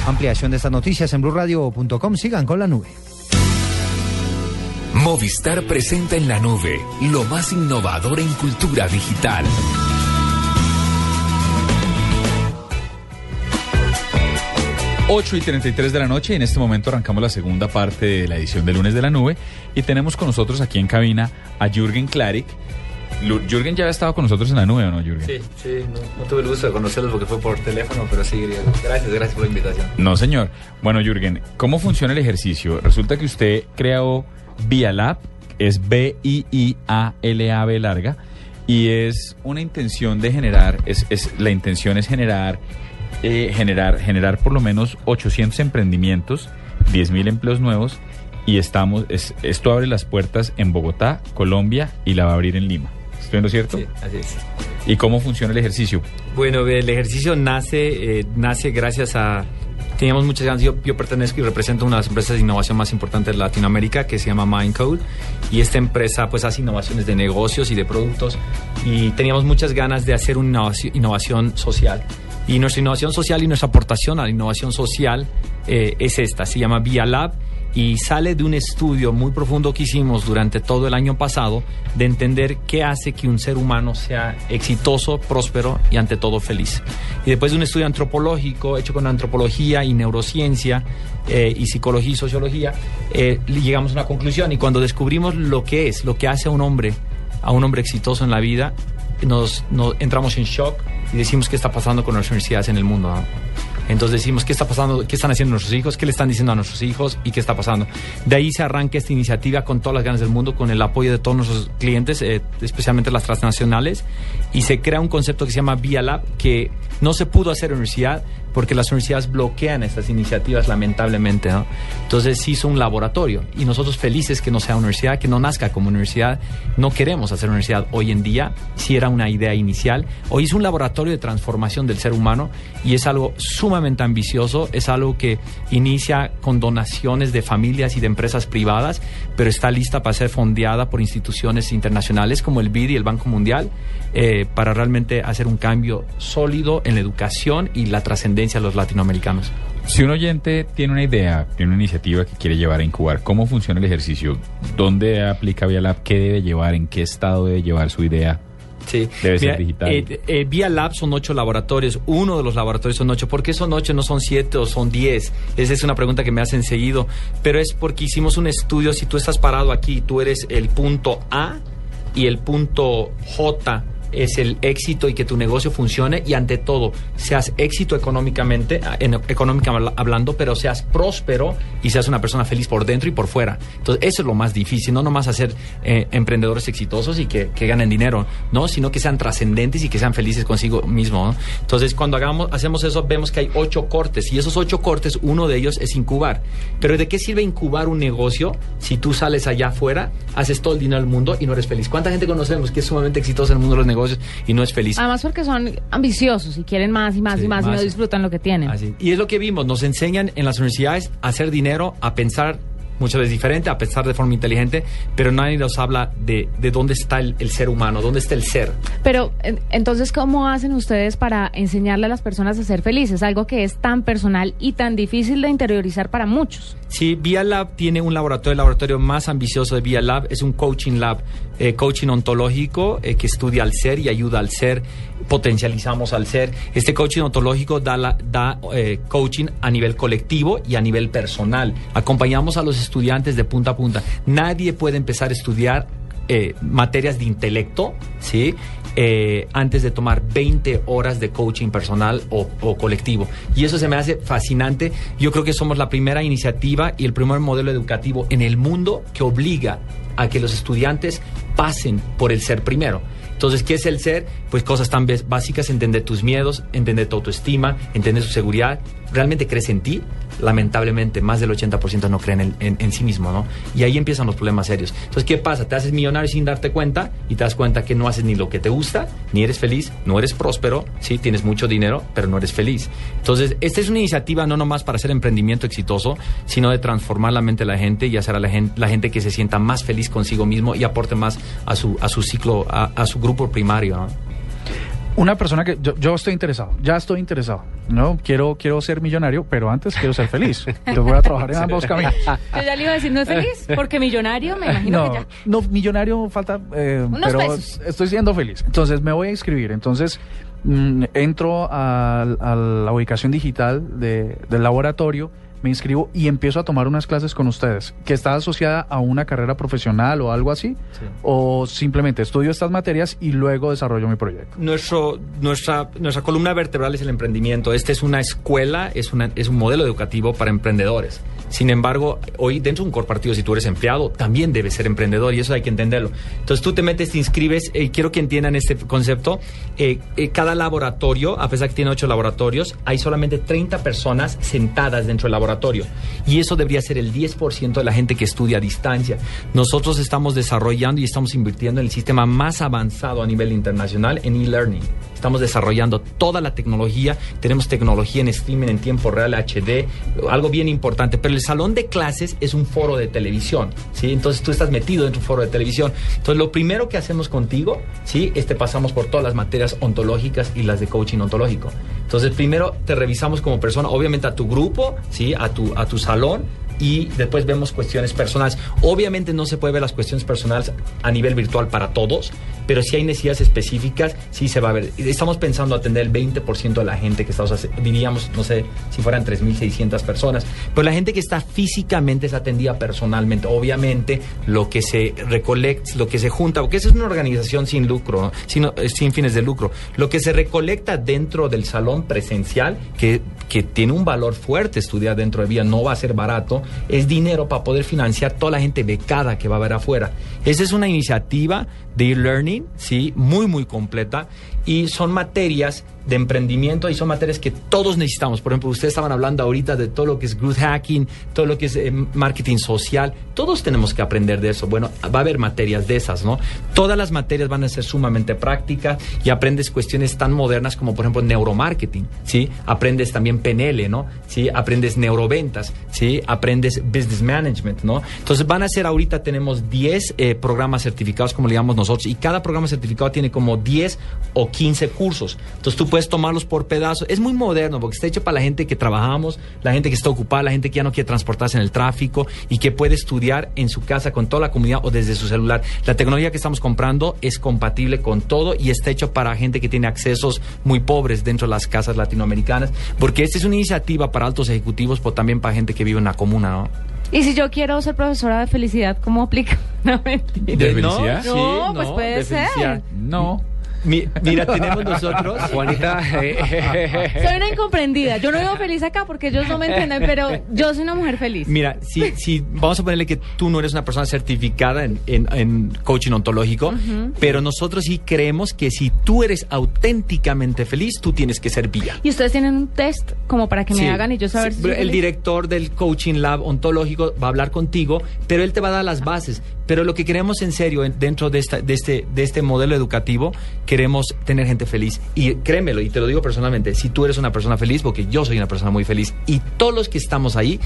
Ampliación de estas noticias en blurradio.com. Sigan con la nube. Movistar presenta en la nube lo más innovador en cultura digital. Ocho y 33 de la noche y en este momento arrancamos la segunda parte de la edición de lunes de la nube y tenemos con nosotros aquí en cabina a Jürgen Klarik. Jürgen ya había estado con nosotros en la nube, ¿o no, Jürgen? Sí, sí, no, no tuve el gusto de conocerlos porque fue por teléfono, pero sí, gracias, gracias por la invitación. No, señor. Bueno, Jürgen, ¿cómo funciona el ejercicio? Resulta que usted creó Vialab, es B-I-I-A-L-A-B larga, y es una intención de generar, es, es, la intención es generar, eh, generar, generar por lo menos 800 emprendimientos, 10.000 empleos nuevos, y estamos, es- esto abre las puertas en Bogotá, Colombia, y la va a abrir en Lima. ¿Estoy en lo cierto? Sí, así es. ¿Y cómo funciona el ejercicio? Bueno, el ejercicio nace, eh, nace gracias a... Teníamos muchas ganas, yo, yo pertenezco y represento una de las empresas de innovación más importantes de Latinoamérica que se llama Mindcode y esta empresa pues hace innovaciones de negocios y de productos y teníamos muchas ganas de hacer una innovación, innovación social y nuestra innovación social y nuestra aportación a la innovación social eh, es esta, se llama Via Lab y sale de un estudio muy profundo que hicimos durante todo el año pasado de entender qué hace que un ser humano sea exitoso, próspero y ante todo feliz. Y después de un estudio antropológico hecho con antropología y neurociencia eh, y psicología y sociología, eh, llegamos a una conclusión y cuando descubrimos lo que es, lo que hace a un hombre, a un hombre exitoso en la vida, nos, nos entramos en shock y decimos qué está pasando con las universidades en el mundo. Entonces decimos, ¿qué está pasando? ¿Qué están haciendo nuestros hijos? ¿Qué le están diciendo a nuestros hijos? ¿Y qué está pasando? De ahí se arranca esta iniciativa con todas las ganas del mundo, con el apoyo de todos nuestros clientes, eh, especialmente las transnacionales, y se crea un concepto que se llama Via Lab, que no se pudo hacer en universidad porque las universidades bloquean estas iniciativas lamentablemente. ¿no? Entonces se hizo un laboratorio y nosotros felices que no sea universidad, que no nazca como universidad. No queremos hacer universidad hoy en día, si era una idea inicial. Hoy es un laboratorio de transformación del ser humano y es algo sumamente ambicioso, es algo que inicia con donaciones de familias y de empresas privadas, pero está lista para ser fondeada por instituciones internacionales como el BID y el Banco Mundial eh, para realmente hacer un cambio sólido en la educación y la trascendencia de los latinoamericanos. Si un oyente tiene una idea, tiene una iniciativa que quiere llevar a incubar, ¿cómo funciona el ejercicio? ¿Dónde aplica ViaLab? ¿Qué debe llevar? ¿En qué estado debe llevar su idea? Sí. Debe ser digital. eh, eh, Vía Lab son ocho laboratorios. Uno de los laboratorios son ocho. ¿Por qué son ocho, no son siete o son diez? Esa es una pregunta que me hacen seguido. Pero es porque hicimos un estudio. Si tú estás parado aquí, tú eres el punto A y el punto J es el éxito y que tu negocio funcione y ante todo seas éxito económicamente, en, económica hablando, pero seas próspero y seas una persona feliz por dentro y por fuera. Entonces eso es lo más difícil, no nomás hacer eh, emprendedores exitosos y que, que ganen dinero, no, sino que sean trascendentes y que sean felices consigo mismo. ¿no? Entonces cuando hagamos, hacemos eso vemos que hay ocho cortes y esos ocho cortes, uno de ellos es incubar. Pero ¿de qué sirve incubar un negocio si tú sales allá afuera, haces todo el dinero del mundo y no eres feliz? ¿Cuánta gente conocemos que es sumamente exitosa en el mundo de los negocios y no es feliz? Además porque son ambiciosos y quieren más y más Sí, y más, y no disfrutan lo que tienen. Así. Y es lo que vimos, nos enseñan en las universidades a hacer dinero, a pensar muchas veces diferente, a pensar de forma inteligente, pero nadie nos habla de, de dónde está el, el ser humano, dónde está el ser. Pero en- entonces, ¿cómo hacen ustedes para enseñarle a las personas a ser felices? Algo que es tan personal y tan difícil de interiorizar para muchos. Sí, Via Lab tiene un laboratorio, el laboratorio más ambicioso de Via Lab es un coaching lab, eh, coaching ontológico eh, que estudia al ser y ayuda al ser, potencializamos al ser. Este coaching ontológico da, da eh, coaching a nivel colectivo y a nivel personal. Acompañamos a los estudiantes de punta a punta. Nadie puede empezar a estudiar eh, materias de intelecto, ¿sí? Eh, antes de tomar 20 horas de coaching personal o colectivo. Y eso se me hace fascinante. Yo creo que somos la primera iniciativa y el primer modelo educativo en el mundo que obliga a que los estudiantes pasen por el ser primero. Entonces, ¿qué es el ser? Pues cosas tan básicas, entender tus miedos, entender tu autoestima, entender tu seguridad. ¿Realmente crees en ti? Lamentablemente, más del 80% no creen en, en- en sí mismo, ¿no? Y ahí empiezan los problemas serios. Entonces, ¿qué pasa? Te haces millonario sin darte cuenta y te das cuenta que no haces ni lo que te gusta, ni eres feliz, no eres próspero, sí, tienes mucho dinero, pero no eres feliz. Entonces, esta es una iniciativa no nomás para hacer emprendimiento exitoso, sino de transformar la mente de la gente y hacer a la gente, la gente que se sienta más feliz consigo mismo y aporte más a su, a su ciclo, a, a su grupo primario, ¿no? Una persona que yo, yo estoy interesado, ya estoy interesado, ¿no? Quiero, quiero ser millonario, pero antes quiero ser feliz. Entonces voy a trabajar en ambos caminos. Yo ya le iba a decir, ¿no es feliz? Porque millonario, me imagino No, que ya. no, millonario falta, eh, Unos pero pesos. estoy siendo feliz. Entonces me voy a inscribir. Entonces mm, entro al- a, la ubicación digital de- del laboratorio, me inscribo y empiezo a tomar unas clases con ustedes, que está asociada a una carrera profesional o algo así, o simplemente estudio estas materias y luego desarrollo mi proyecto. Nuestro, nuestra, nuestra columna vertebral es el emprendimiento. Esta es una escuela, es, una, es un modelo educativo para emprendedores. Sin embargo, hoy dentro de un corporativo, si tú eres empleado, también debes ser emprendedor y eso hay que entenderlo. Entonces tú te metes, te inscribes, y quiero que entiendan este concepto. Eh, eh, cada laboratorio, a pesar que tiene ocho laboratorios, hay solamente 30 personas sentadas dentro del laboratorio. Y eso debería ser el 10% de la gente que estudia a distancia. Nosotros estamos desarrollando y estamos invirtiendo en el sistema más avanzado a nivel internacional en e-learning. Estamos desarrollando toda la tecnología, tenemos tecnología en streaming en tiempo real, HD, algo bien importante, pero el salón de clases es un foro de televisión, ¿sí? Entonces tú estás metido de un foro de televisión. Entonces lo primero que hacemos contigo, ¿sí? Este pasamos por todas las materias ontológicas y las de coaching ontológico. Entonces primero te revisamos como persona, obviamente a tu grupo, ¿sí? A tu, a tu salón, y después vemos cuestiones personales. Obviamente no se puede ver las cuestiones personales a nivel virtual para todos, pero si hay necesidades específicas, sí se va a ver. Estamos pensando atender el 20% de la gente que está, o sea, diríamos, no sé, si fueran 3.600 personas, pero la gente que está físicamente es atendida personalmente. Obviamente, lo que se recolecta, lo que se junta, porque esa es una organización sin lucro, ¿no? Sino, eh, sin fines de lucro, lo que se recolecta dentro del salón presencial, que, que tiene un valor fuerte estudiar dentro de Vía, no va a ser barato, es dinero para poder financiar toda la gente becada que va a haber afuera. Esa es una iniciativa de e-learning, sí, muy, muy completa y son materias de emprendimiento y son materias que todos necesitamos. Por ejemplo, ustedes estaban hablando ahorita de todo lo que es growth hacking, todo lo que es eh, marketing social. Todos tenemos que aprender de eso. Bueno, va a haber materias de esas, ¿no? Todas las materias van a ser sumamente prácticas y aprendes cuestiones tan modernas como, por ejemplo, neuromarketing, ¿sí? Aprendes también PNL, ¿no? ¿Sí? Aprendes neuroventas, ¿sí? Aprendes business management, ¿no? Entonces van a ser ahorita tenemos 10 eh, programas certificados, como le llamamos nosotros, y cada programa certificado tiene como 10 o 15 cursos. Entonces tú puedes tomarlos por pedazos. Es muy moderno porque está hecho para la gente que trabajamos, la gente que está ocupada, la gente que ya no quiere transportarse en el tráfico y que puede estudiar en su casa con toda la comunidad o desde su celular. La tecnología que estamos comprando es compatible con todo y está hecho para gente que tiene accesos muy pobres dentro de las casas latinoamericanas, porque esta es una iniciativa para altos ejecutivos, pero también para gente que vive en la comuna, ¿no? Y si yo quiero ser profesora de felicidad, ¿cómo aplica? No, mentira. ¿De felicidad? No, Sí, pues no, puede de ser. felicidad. No. Mi- mira, tenemos nosotros, Juanita. Soy una incomprendida. Yo no vivo feliz acá porque ellos no me entienden, pero yo soy una mujer feliz. Mira, si, si vamos a ponerle que tú no eres una persona certificada en, en- en coaching ontológico, pero nosotros sí creemos que si tú eres auténticamente feliz, tú tienes que ser vía. Y ustedes tienen un test como para que me Sí, hagan y yo saber sí, si soy El feliz? director del Coaching Lab ontológico va a hablar contigo, pero él te va a dar las bases. Pero lo que queremos en serio en- dentro de, esta, de, este, de este modelo educativo, queremos tener gente feliz. Y créemelo, y te lo digo personalmente, si tú eres una persona feliz, porque yo soy una persona muy feliz, y todos los que estamos ahí,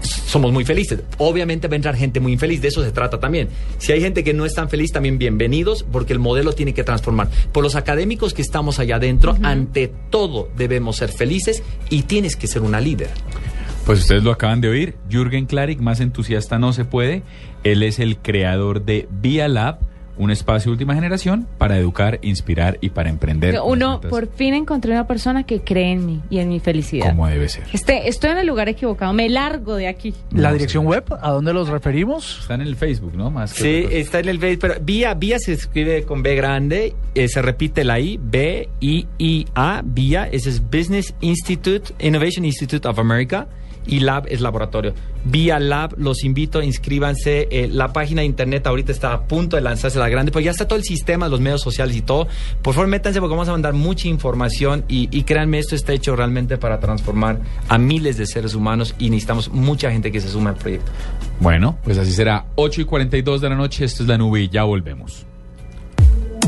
somos muy felices. Obviamente va a entrar gente muy infeliz, de eso se trata también. Si hay gente que no es tan feliz, también bienvenidos, porque el modelo tiene que transformar. Por los académicos que estamos allá adentro, ante todo debemos ser felices y tienes que ser una líder. Pues ustedes lo acaban de oír. Jürgen Klarik, más entusiasta no se puede. Él es el creador de Via Lab, un espacio de última generación para educar, inspirar y para emprender. Uno, por fin encontré una persona que cree en mí y en mi felicidad. Como debe ser. Este, estoy en el lugar equivocado, me largo de aquí. La dirección web, ¿a dónde los referimos? Está en el Facebook, ¿no? Más que Sí, está en el B, pero vía, vía se escribe con B grande, eh, se repite la I, B, I, I, A, vía, ese es Business Institute, Innovation Institute of America, y Lab es laboratorio. Vía Lab, los invito, inscríbanse. eh, la página de internet ahorita está a punto de lanzarse la grande, pero ya está todo el sistema, los medios sociales y todo. Por favor, métanse porque vamos a mandar mucha información y, y créanme, esto está hecho realmente para transformar a miles de seres humanos y necesitamos mucha gente que se sume al proyecto. Bueno, pues así será. 8 y 42 de la noche, esto es la nube y ya volvemos.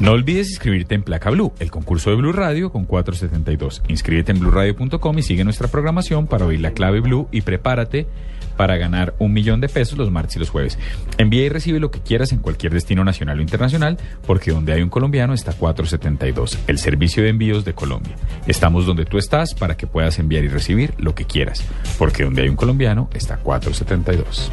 No olvides inscribirte en Placa Blue, el concurso de Blue Radio con 472. Inscríbete en blueradio.com y sigue nuestra programación para oír la clave Blue y prepárate para ganar un millón de pesos los martes y los jueves. Envía y recibe lo que quieras en cualquier destino nacional o internacional, porque donde hay un colombiano está 472, el servicio de envíos de Colombia. Estamos donde tú estás para que puedas enviar y recibir lo que quieras, porque donde hay un colombiano está 472.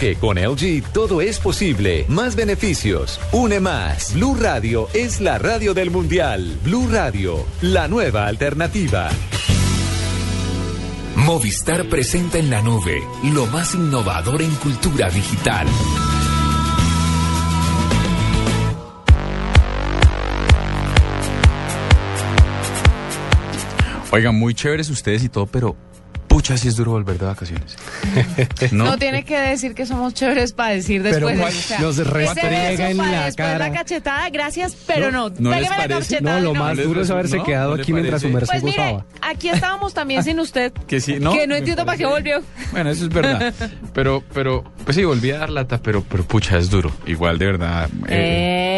porque con LG todo es posible. Más beneficios. Une más. Blue Radio es la radio del mundial. Blue Radio, la nueva alternativa. Movistar presenta en la nube lo más innovador en cultura digital. Oigan, muy chéveres ustedes y todo, pero pucha, si es duro volver de vacaciones. No, tiene que decir que somos chéveres para decir después. Pero o sea, nos ese restriega beso en la después cara. la cachetada, gracias, pero no. ¿No les Pégame la parece? cachetada, No, lo no. más duro es haberse ¿No? quedado ¿No aquí mientras su merced Pues mire, gozaba. aquí estábamos también sin usted. Que sí, ¿no? Que no entiendo para qué volvió. Bueno, eso es verdad. Pero, pero, pues sí, volví a dar lata, pero, pero pucha, es duro. Igual, de verdad. eh, Eh,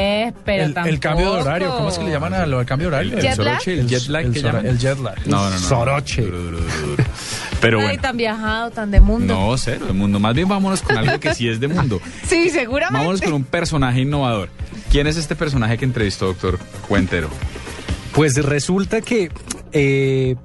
pero El, el cambio de horario, ¿cómo es que le llaman a lo del cambio de horario? el ¿Jet lag? el jet lag el llaman. el jet lag. No, no, no. Soroche. Duro, duro, duro, duro. Pero Ay, bueno. tan viajado, tan de mundo. No, cero de mundo. Más bien vámonos con algo que sí es de mundo. Sí, seguramente. Vámonos con un personaje innovador. ¿Quién es este personaje que entrevistó, doctor Cuentero? Pues resulta que eh,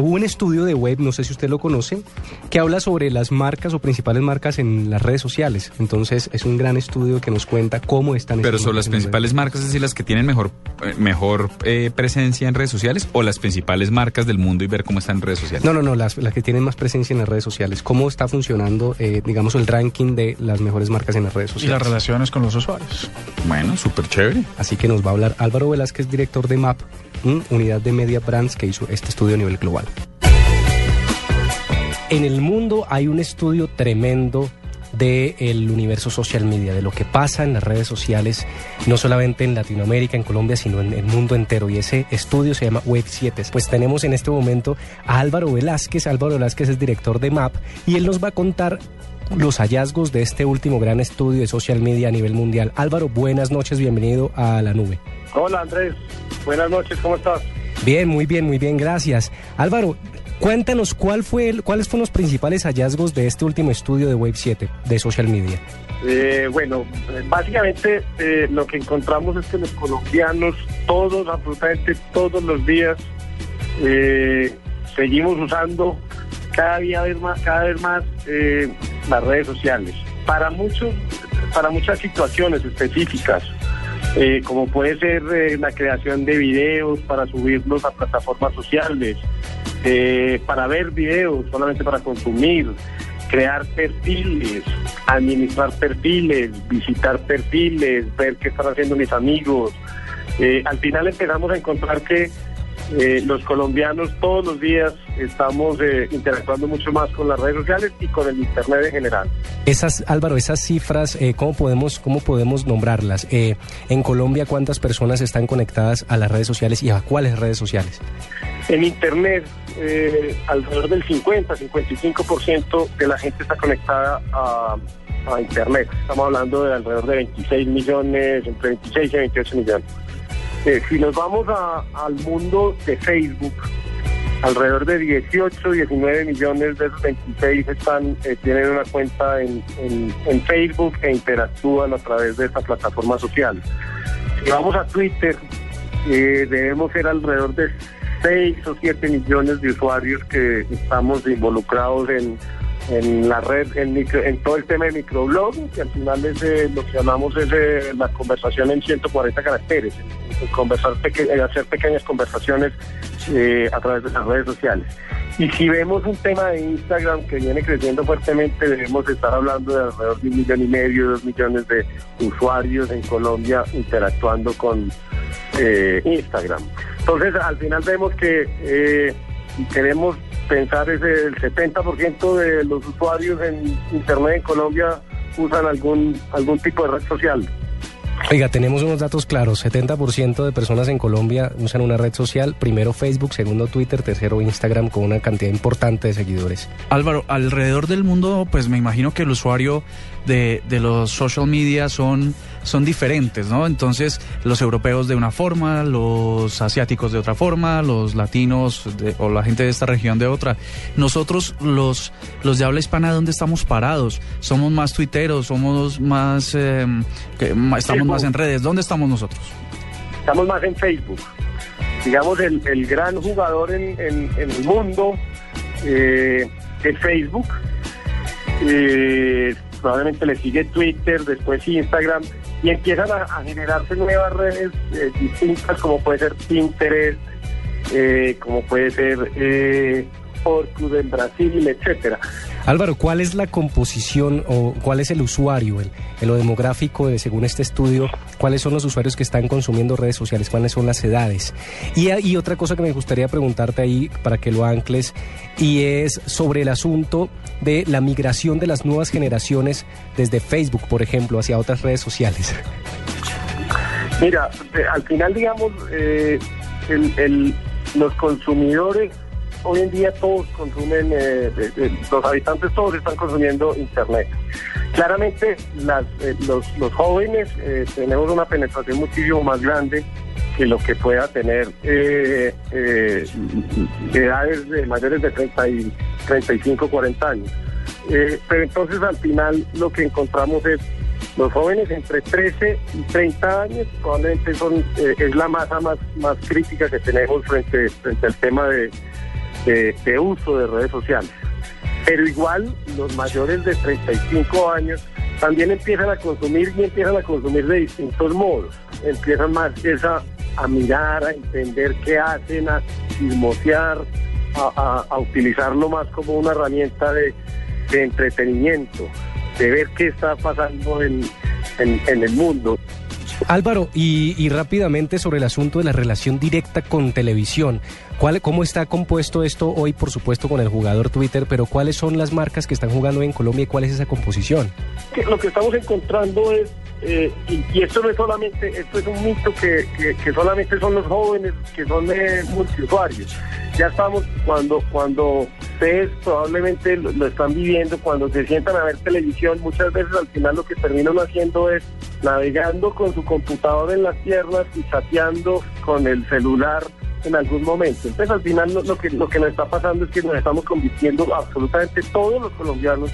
hubo un estudio de web, no sé si usted lo conoce, que habla sobre las marcas o principales marcas en las redes sociales. Entonces es un gran estudio que nos cuenta cómo están Pero son las principales marcas, es decir, las que tienen mejor, eh, mejor eh, presencia en redes sociales o las principales marcas del mundo y ver cómo están en redes sociales. No, no, no, las, las que tienen más presencia en las redes sociales. ¿Cómo está funcionando, eh, digamos, el ranking de las mejores marcas en las redes Y sociales? las relaciones con los usuarios. Bueno, súper chévere. Así que nos va a hablar Álvaro Velázquez, director de MAP. Unidad de Media Brands que hizo este estudio a nivel global. En el mundo hay un estudio tremendo del universo social media, de lo que pasa en las redes sociales, no solamente en Latinoamérica, en Colombia, sino en el mundo entero. Y ese estudio se llama Web 7. Pues tenemos en este momento a Álvaro Velázquez. Álvaro Velázquez es director de MAP y él nos va a contar los hallazgos de este último gran estudio de social media a nivel mundial. Álvaro, buenas noches, bienvenido a la nube. Hola Andrés, buenas noches, ¿cómo estás? Bien, muy bien, muy bien, gracias. Álvaro, cuéntanos cuál fue el- cuáles fueron los principales hallazgos de este último estudio de Web 7 de social media. Eh, bueno, básicamente eh, lo que encontramos es que los colombianos, todos, absolutamente todos los días, eh, seguimos usando cada día vez más, cada vez más eh, las redes sociales. Para muchos, para muchas situaciones específicas, eh, como puede ser eh, la creación de videos para subirlos a plataformas sociales, eh, para ver videos, solamente para consumir, crear perfiles, administrar perfiles, visitar perfiles, ver qué están haciendo mis amigos. Eh, al final empezamos a encontrar que eh, los colombianos todos los días estamos eh, interactuando mucho más con las redes sociales y con el Internet en general. Esas, Álvaro, esas cifras, eh, ¿cómo, podemos, ¿cómo podemos nombrarlas? Eh, en Colombia, ¿cuántas personas están conectadas a las redes sociales y a cuáles redes sociales? En Internet, eh, alrededor del 50-55% de la gente está conectada a, a Internet. Estamos hablando de alrededor de 26 millones, entre 26 y 28 millones. Eh, si nos vamos al mundo de Facebook, alrededor de 18, 19 millones de esos 26 están, eh, tienen una cuenta en, en- en Facebook e interactúan a través de esta plataforma social. Si vamos a Twitter, eh, debemos ser alrededor de 6 o 7 millones de usuarios que estamos involucrados en, en la red, en, micro- en todo el tema de microblogging, que al final es eh, lo que llamamos es eh, la conversación en 140 caracteres, conversar peque- hacer pequeñas conversaciones eh, a través de las redes sociales. Y si vemos un tema de Instagram que viene creciendo fuertemente, debemos estar hablando de alrededor de un millón y medio, dos millones de usuarios en Colombia interactuando con eh, Instagram. Entonces, al final vemos que queremos pensar ese el 70% de los usuarios en Internet en Colombia usan algún algún tipo de red social. Oiga, tenemos unos datos claros. 70% de personas en Colombia usan una red social. Primero Facebook, segundo Twitter, tercero Instagram con una cantidad importante de seguidores. Álvaro, alrededor del mundo, pues me imagino que el usuario de, de los social media son, son diferentes, ¿no? Entonces, los europeos de una forma, los asiáticos de otra forma, los latinos de- o la gente de esta región de otra. Nosotros, los, los de habla hispana, ¿dónde estamos parados? ¿Somos más tuiteros? ¿Somos más, eh, que- estamos más en redes? ¿Dónde estamos nosotros? Estamos más en Facebook. Digamos, el, el gran jugador en, en- en el mundo eh, es Facebook. Eh, probablemente le sigue Twitter, después Instagram, y empiezan a, generarse nuevas redes eh, distintas, como puede ser Pinterest, eh, como puede ser eh, Orkut en Brasil, etcétera. Álvaro, ¿cuál es la composición o cuál es el usuario, el, lo demográfico de, según este estudio, cuáles son los usuarios que están consumiendo redes sociales, cuáles son las edades? Y, y otra cosa que me gustaría preguntarte ahí para que lo ancles, y es sobre el asunto de la migración de las nuevas generaciones desde Facebook, por ejemplo, hacia otras redes sociales. Mira, al final, digamos, eh, el- los consumidores, hoy en día todos consumen, eh, los habitantes todos están consumiendo Internet. Claramente, las, eh, los, los jóvenes eh, tenemos una penetración muchísimo más grande que lo que pueda tener eh, edades de mayores de 30 y 35, 40 años. Pero entonces al final lo que encontramos es los jóvenes entre 13 y 30 años probablemente son eh, es la masa más, más crítica que tenemos frente, frente al tema de, de- uso de redes sociales. Pero igual los mayores de 35 años también empiezan a consumir y empiezan a consumir de distintos modos. Empiezan más es a, mirar, a entender qué hacen, a chismosear, a, a- utilizarlo más como una herramienta de, entretenimiento, de ver qué está pasando en, el mundo. Álvaro, y rápidamente sobre el asunto de la relación directa con televisión. ¿Cuál, ¿Cómo está compuesto esto hoy, por supuesto, con el jugador Twitter, pero cuáles son las marcas que están jugando hoy en Colombia y cuál es esa composición? lo que estamos encontrando es, eh, y, y esto no es solamente, esto es un mito que, que- que solamente son los jóvenes, que son eh, multiusuarios. Ya estamos cuando, cuando ustedes probablemente lo, lo están viviendo, cuando se sientan a ver televisión, muchas veces al final lo que terminan haciendo es navegando con su computador en las piernas y chateando con el celular en algún momento. Entonces al final lo, lo que lo que nos está pasando es que nos estamos convirtiendo absolutamente todos los colombianos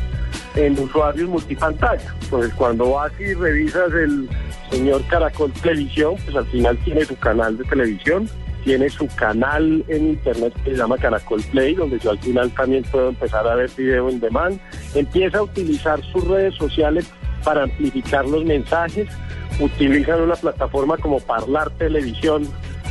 en usuarios multipantalla. Pues cuando vas y revisas el señor Caracol Televisión, pues al final tiene su canal de televisión, tiene su canal en internet que se llama Caracol Play, donde yo al final también puedo empezar a ver video en demand. Empieza a utilizar sus redes sociales para amplificar los mensajes, utilizan una plataforma como Parlar Televisión,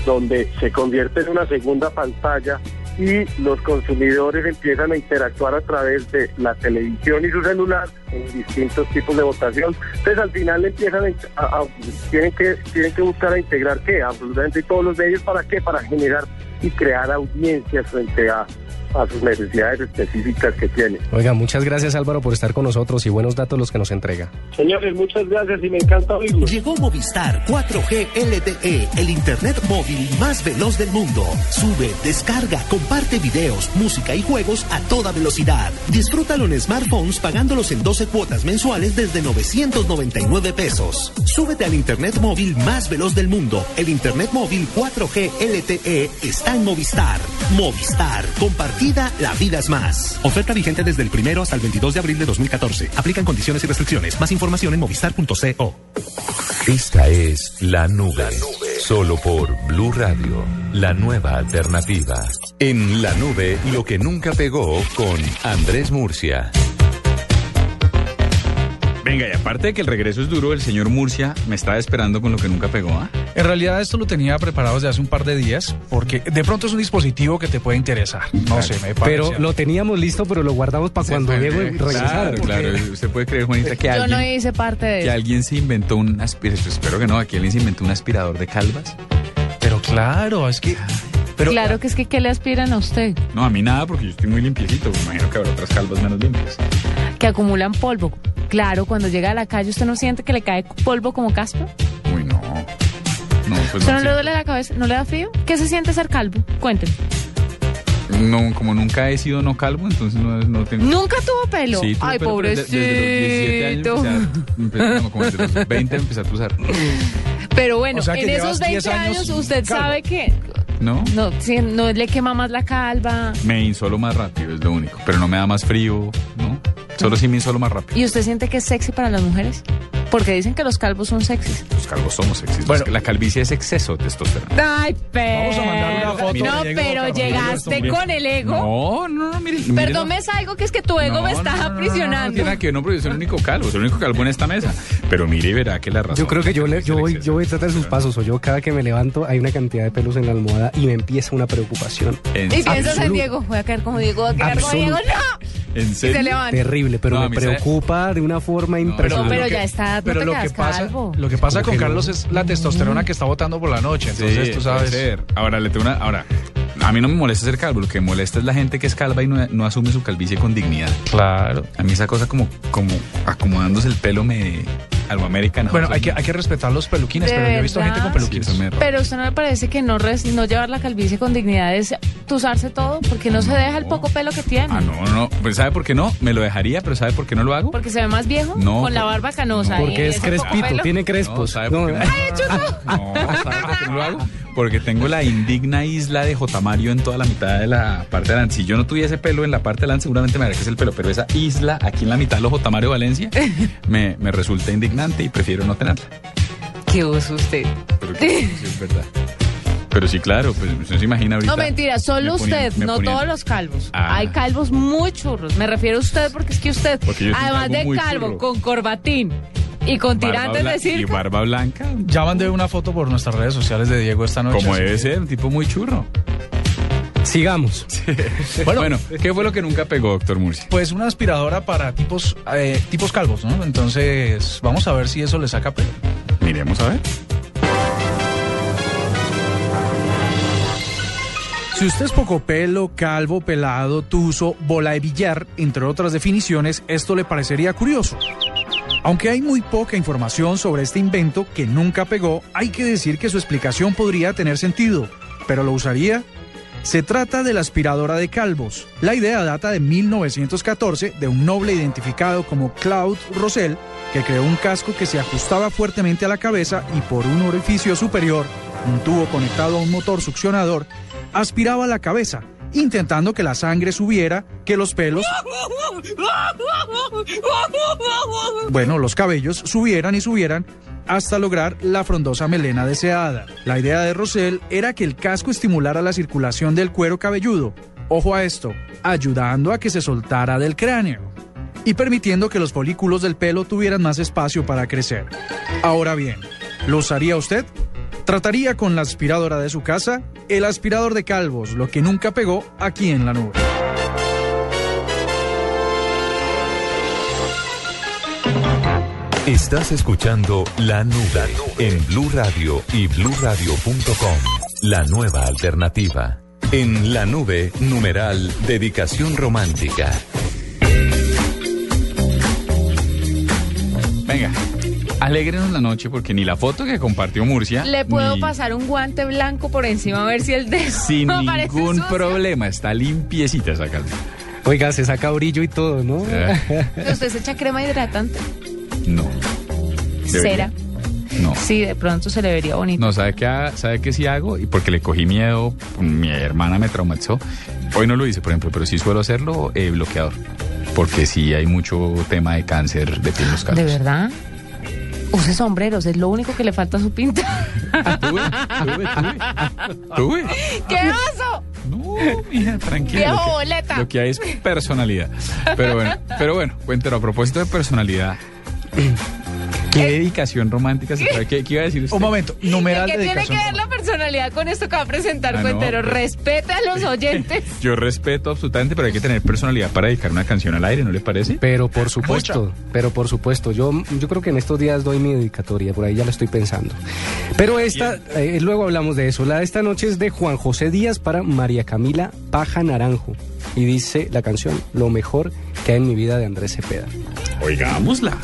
donde se convierte en una segunda pantalla y los consumidores empiezan a interactuar a través de la televisión y su celular en distintos tipos de votación. Entonces al final empiezan a, tienen que tienen que buscar a integrar qué, absolutamente todos los medios para qué, para generar y crear audiencias frente a, a sus necesidades específicas que tienen. Oiga, muchas gracias Álvaro por estar con nosotros y buenos datos los que nos entrega. Señores, muchas gracias y me encanta oírlos. Llegó Movistar 4G LTE, el internet móvil más veloz del mundo. Sube, descarga, comparte videos, música y juegos a toda velocidad. Disfrútalo en smartphones pagándolos en 12 cuotas mensuales desde 999 pesos. Súbete al internet móvil más veloz del mundo. El internet móvil 4G LTE está en Movistar. Movistar, compartida, la vida es más. Oferta vigente desde el primero hasta el 22 de abril de 2014. Aplican condiciones y restricciones. Más información en movistar.co. Esta es La Nube. Solo por Blue Radio, la nueva alternativa. En La Nube, lo que nunca pegó con Andrés Murcia. Venga, y aparte de que el regreso es duro, el señor Murcia me estaba esperando con lo que nunca pegó, ¿ah? En realidad esto lo tenía preparado desde hace un par de días porque de pronto es un dispositivo que te puede interesar. No sé, me parece. Pero lo teníamos listo, pero lo guardamos para cuando Diego regresara. Claro, claro. Usted puede creer, Juanita, que Yo no hice parte de que eso. alguien se inventó un aspirador. Espero que no, aquí alguien se inventó un aspirador de calvas. Claro, es que. Pero, claro que es que ¿qué le aspiran a usted? No, a mí nada, porque yo estoy muy limpiecito. Me imagino que habrá otras calvas menos limpias. Que acumulan polvo. Claro, cuando llega a la calle, ¿usted no siente que le cae polvo como caspa? Uy, no. No, pues ¿Usted no, no le duele la cabeza? ¿No le da frío? ¿Qué se siente ser calvo? Cuénteme. No, como nunca he sido no calvo, entonces no, no tengo. ¿Nunca tuvo pelo? Sí, tuve Ay, pelo, pero de- desde los 17 pobrecito. años empecé a- empe- no, como desde los 20 empecé a cruzar. Pero bueno, O sea, en esos 10 20 años años usted calvo. sabe que ¿No? no, sí, no le quema más la calva. Me insolo más rápido, es lo único. Pero no me da más frío, ¿no? Solo sí me insolo más rápido. ¿Y usted siente que es sexy para las mujeres? Porque dicen que los calvos son sexys. Los calvos somos sexys. Bueno, la calvicie es exceso de testosterona. Ay, pero. Vamos a mandar una foto. No, pero llegaste con el ego. No, no, no, mire. mire, Perdón, me salgo que es que tu ego No, me no, está no, no, no, No, aprisionando. tiene nada que ver, no, porque yo soy el único calvo, soy el único calvo en esta mesa. Pero mire y verá que la razón. Yo creo que yo, le- yo, voy, yo voy a tratar sus pasos. O yo cada que me levanto hay una cantidad de pelos en la almohada y me empieza una preocupación. Y piensas en. Diego. Voy a caer como Diego, voy a quedar como Diego. ¡No! ¿En se levanta. Terrible, pero No, a me mí se- preocupa de una forma impresionante. pero ya está, no Pero te lo quedas que pasa, calvo. lo que pasa ¿Cómo con que no? Carlos es la testosterona que está botando por la noche. Entonces Sí, tú sabes. ser. Ahora le tengo una. Ahora, a mí no me molesta ser calvo. Lo que me molesta es la gente que es calva y no, no asume su calvicie con dignidad. Claro. A mí esa cosa como, como acomodándose el pelo me. Algo americano. Bueno, hay que, hay que respetar los peluquines, ¿De pero yo he visto verdad? gente con peluquines. Pero usted no me parece que no, res- no llevar la calvicie con dignidad es tusarse todo, porque no se deja el poco pelo que tiene. Ah, no, no. Pues ¿sabe por qué no? Me lo dejaría, pero ¿sabe por qué no lo hago? Porque se ve más viejo No, con la barba canosa. Porque y es crespito, tiene crespos. No, ¿sabe por qué no? No, ¿sabe por qué no lo hago? Porque tengo la indigna isla de J. Mario en toda la mitad de la parte de delante. Si yo no tuviese pelo en la parte de delante, seguramente me haría que es el pelo. Pero esa isla aquí en la mitad de los J. Mario Valencia me, me resulta indignante y prefiero no tenerla. ¿Qué usa usted? Pero que sí es verdad. Pero sí, claro, pues usted se imagina ahorita. No, mentira, solo me ponían- usted, no ponían- todos los calvos. Ah. Hay calvos muy churros. Me refiero a usted porque es que usted, además calvo de calvo, churro. con corbatín y con tirantes de Y circo. barba blanca. Ya mandé una foto por nuestras redes sociales de Diego esta noche. Como debe que- ser, un tipo muy churro. Sigamos. Bueno, bueno, ¿qué fue lo que nunca pegó, doctor Murcia? Pues una aspiradora para tipos, eh, tipos calvos, ¿no? Entonces, vamos a ver si eso le saca pelo. Miremos a ver. Si usted es poco pelo, calvo, pelado, tuso, bola de billar, entre otras definiciones, esto le parecería curioso. Aunque hay muy poca información sobre este invento que nunca pegó, hay que decir que su explicación podría tener sentido. ¿Pero lo usaría? Se trata de la aspiradora de calvos. La idea data de 1914 de un noble identificado como Claude Rossel, que creó un casco que se ajustaba fuertemente a la cabeza y por un orificio superior, un tubo conectado a un motor succionador, aspiraba la cabeza, intentando que la sangre subiera, que los pelos, bueno, los cabellos subieran y subieran hasta lograr la frondosa melena deseada. La idea de Rosell era que el casco estimulara la circulación del cuero cabelludo. Ojo a esto, ayudando a que se soltara del cráneo y permitiendo que los folículos del pelo tuvieran más espacio para crecer. Ahora bien, ¿lo usaría usted? ¿Trataría con la aspiradora de su casa? El aspirador de calvos, lo que nunca pegó aquí en la nube. Estás escuchando La Nube en Blue Radio y bluradio.com. La nueva alternativa. En La Nube, numeral Dedicación Romántica. Venga, alegrenos la noche porque ni la foto que compartió Murcia. Le puedo ni- pasar un guante blanco por encima a ver si el dedo Sin no ningún sucio. problema, está limpiecita esa calma. Oiga, se saca brillo y todo, ¿no? ¿Usted se echa crema hidratante? No. Cera. No. Sí, de pronto se le vería bonito. No, ¿sabe qué, ¿sabe qué sí hago? Y porque le cogí miedo, mi hermana me traumatizó. Hoy no lo hice, por ejemplo, pero sí suelo hacerlo eh, bloqueador. Porque sí hay mucho tema de cáncer de piel en los ¿De calvos. verdad? Use sombreros, es lo único que le falta a su pinta. Tuve, tuve. ¿Qué oso? No, mija, tranquila. Viejo boleta. Lo que hay es personalidad. Pero bueno, pero bueno, cuéntelo, a propósito de personalidad. ¿Qué dedicación romántica se trae? ¿Qué, qué iba a decir usted? Un momento, numeral ¿Qué tiene que ver la personalidad con esto que va a presentar Ah, no, Cuentero? pues- Respete a los oyentes. Yo respeto absolutamente, pero hay que tener personalidad para dedicar una canción al aire, ¿no le parece? Pero por supuesto, pero por supuesto, yo, yo creo que en estos días doy mi dedicatoria, por ahí ya la estoy pensando. Pero esta, eh, luego hablamos de eso. La de esta noche es de Juan José Díaz para María Camila Paja Naranjo. Y dice la canción Lo mejor que hay en mi vida de Andrés Cepeda. Oigámosla.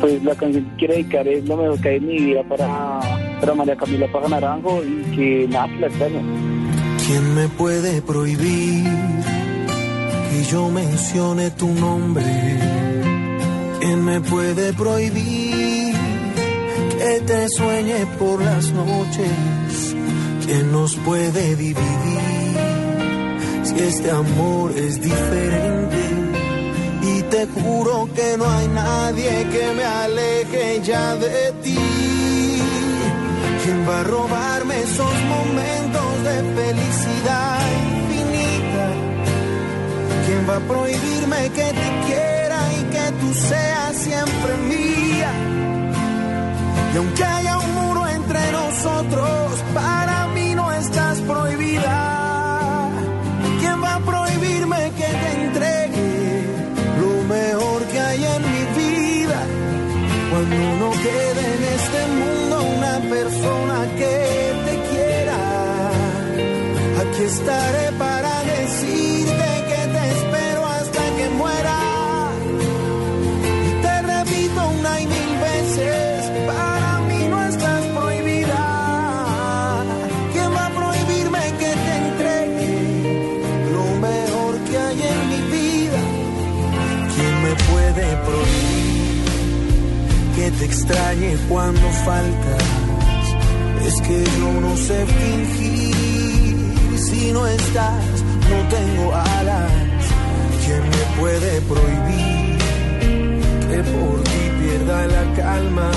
Pues la canción que quiero dedicar es lo mejor que hay en mi vida para, para María Camila Paja Naranjo y que nada, que la extraño. ¿Quién me puede prohibir que yo mencione tu nombre? ¿Quién me puede prohibir que te sueñe por las noches? ¿Quién nos puede dividir si este amor es diferente? Te juro que no hay nadie que me aleje ya de ti. ¿Quién va a robarme esos momentos de felicidad infinita? ¿Quién va a prohibirme que te quiera y que tú seas siempre mía? Y aunque haya un muro entre nosotros, para estaré para decirte que te espero hasta que muera. Te repito una y mil veces, para mí no estás prohibida. ¿Quién va a prohibirme que te entregue lo mejor que hay en mi vida? ¿Quién me puede prohibir que te extrañe cuando faltas? Es que yo no sé fingir si no estás, no tengo alas. ¿Quién me puede prohibir que por ti pierda la calma?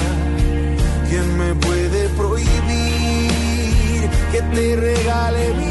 ¿Quién me puede prohibir que te regale mi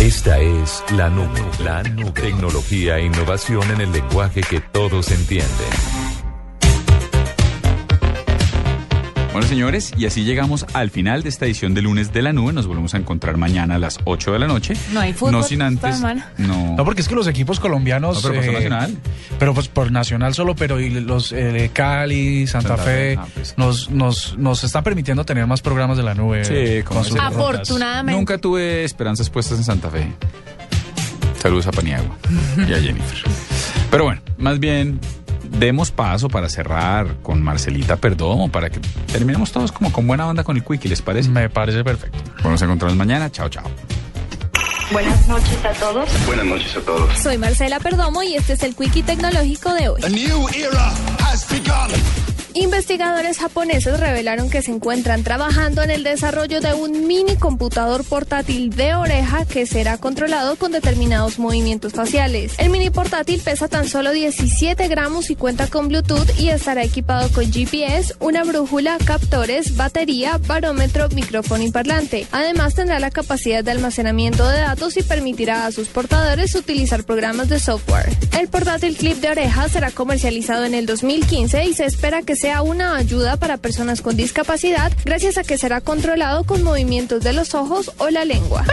Esta es la nube, la nube. Tecnología e innovación en el lenguaje que todos entienden. Señores, y así llegamos al final de esta edición de lunes de la nube. Nos volvemos a encontrar mañana a las 8 de la noche. No hay fútbol No sin antes. No. No, porque es que los equipos colombianos. No, pero pasó eh, Nacional. Pero pues por Nacional solo, pero y los eh, Cali, Santa, Santa Fe, Fe, ah, pues. nos, nos, nos están permitiendo tener más programas de la nube. Sí, sus rondas. Afortunadamente. Nunca tuve esperanzas puestas en Santa Fe. Saludos a Paniagua y a Jennifer. Pero bueno, más bien demos paso para cerrar con Marcelita Perdomo, para que terminemos todos como con buena onda con el Quickie, ¿les parece? Me parece perfecto. Bueno, nos encontramos mañana. Chao, chao. Buenas noches a todos. Buenas noches a todos. Soy Marcela Perdomo y este es el Quickie Tecnológico de hoy. Investigadores japoneses revelaron que se encuentran trabajando en el desarrollo de un mini computador portátil de oreja que será controlado con determinados movimientos faciales. El mini portátil pesa tan solo 17 gramos y cuenta con Bluetooth y estará equipado con GPS, una brújula, captores, batería, barómetro, micrófono y parlante. Además tendrá la capacidad de almacenamiento de datos y permitirá a sus portadores utilizar programas de software. El portátil clip de oreja será comercializado en el 2015 y se espera que sea una ayuda para personas con discapacidad gracias a que será controlado con movimientos de los ojos o la lengua.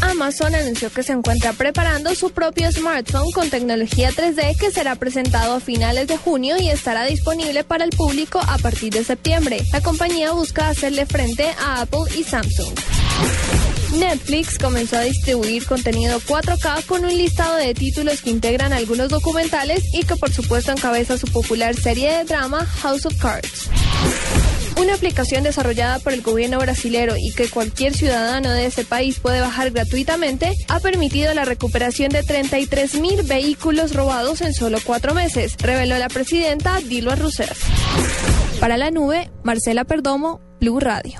Amazon anunció que se encuentra preparando su propio smartphone con tecnología 3D que será presentado a finales de junio y estará disponible para el público a partir de septiembre. La compañía busca hacerle frente a Apple y Samsung. Netflix comenzó a distribuir contenido 4K con un listado de títulos que integran algunos documentales y que por supuesto encabeza su popular serie de drama House of Cards. Una aplicación desarrollada por el gobierno brasilero y que cualquier ciudadano de ese país puede bajar gratuitamente ha permitido la recuperación de 33 mil vehículos robados en solo cuatro meses, reveló la presidenta Dilma Rousseff. Para la nube, Marcela Perdomo, Blue Radio.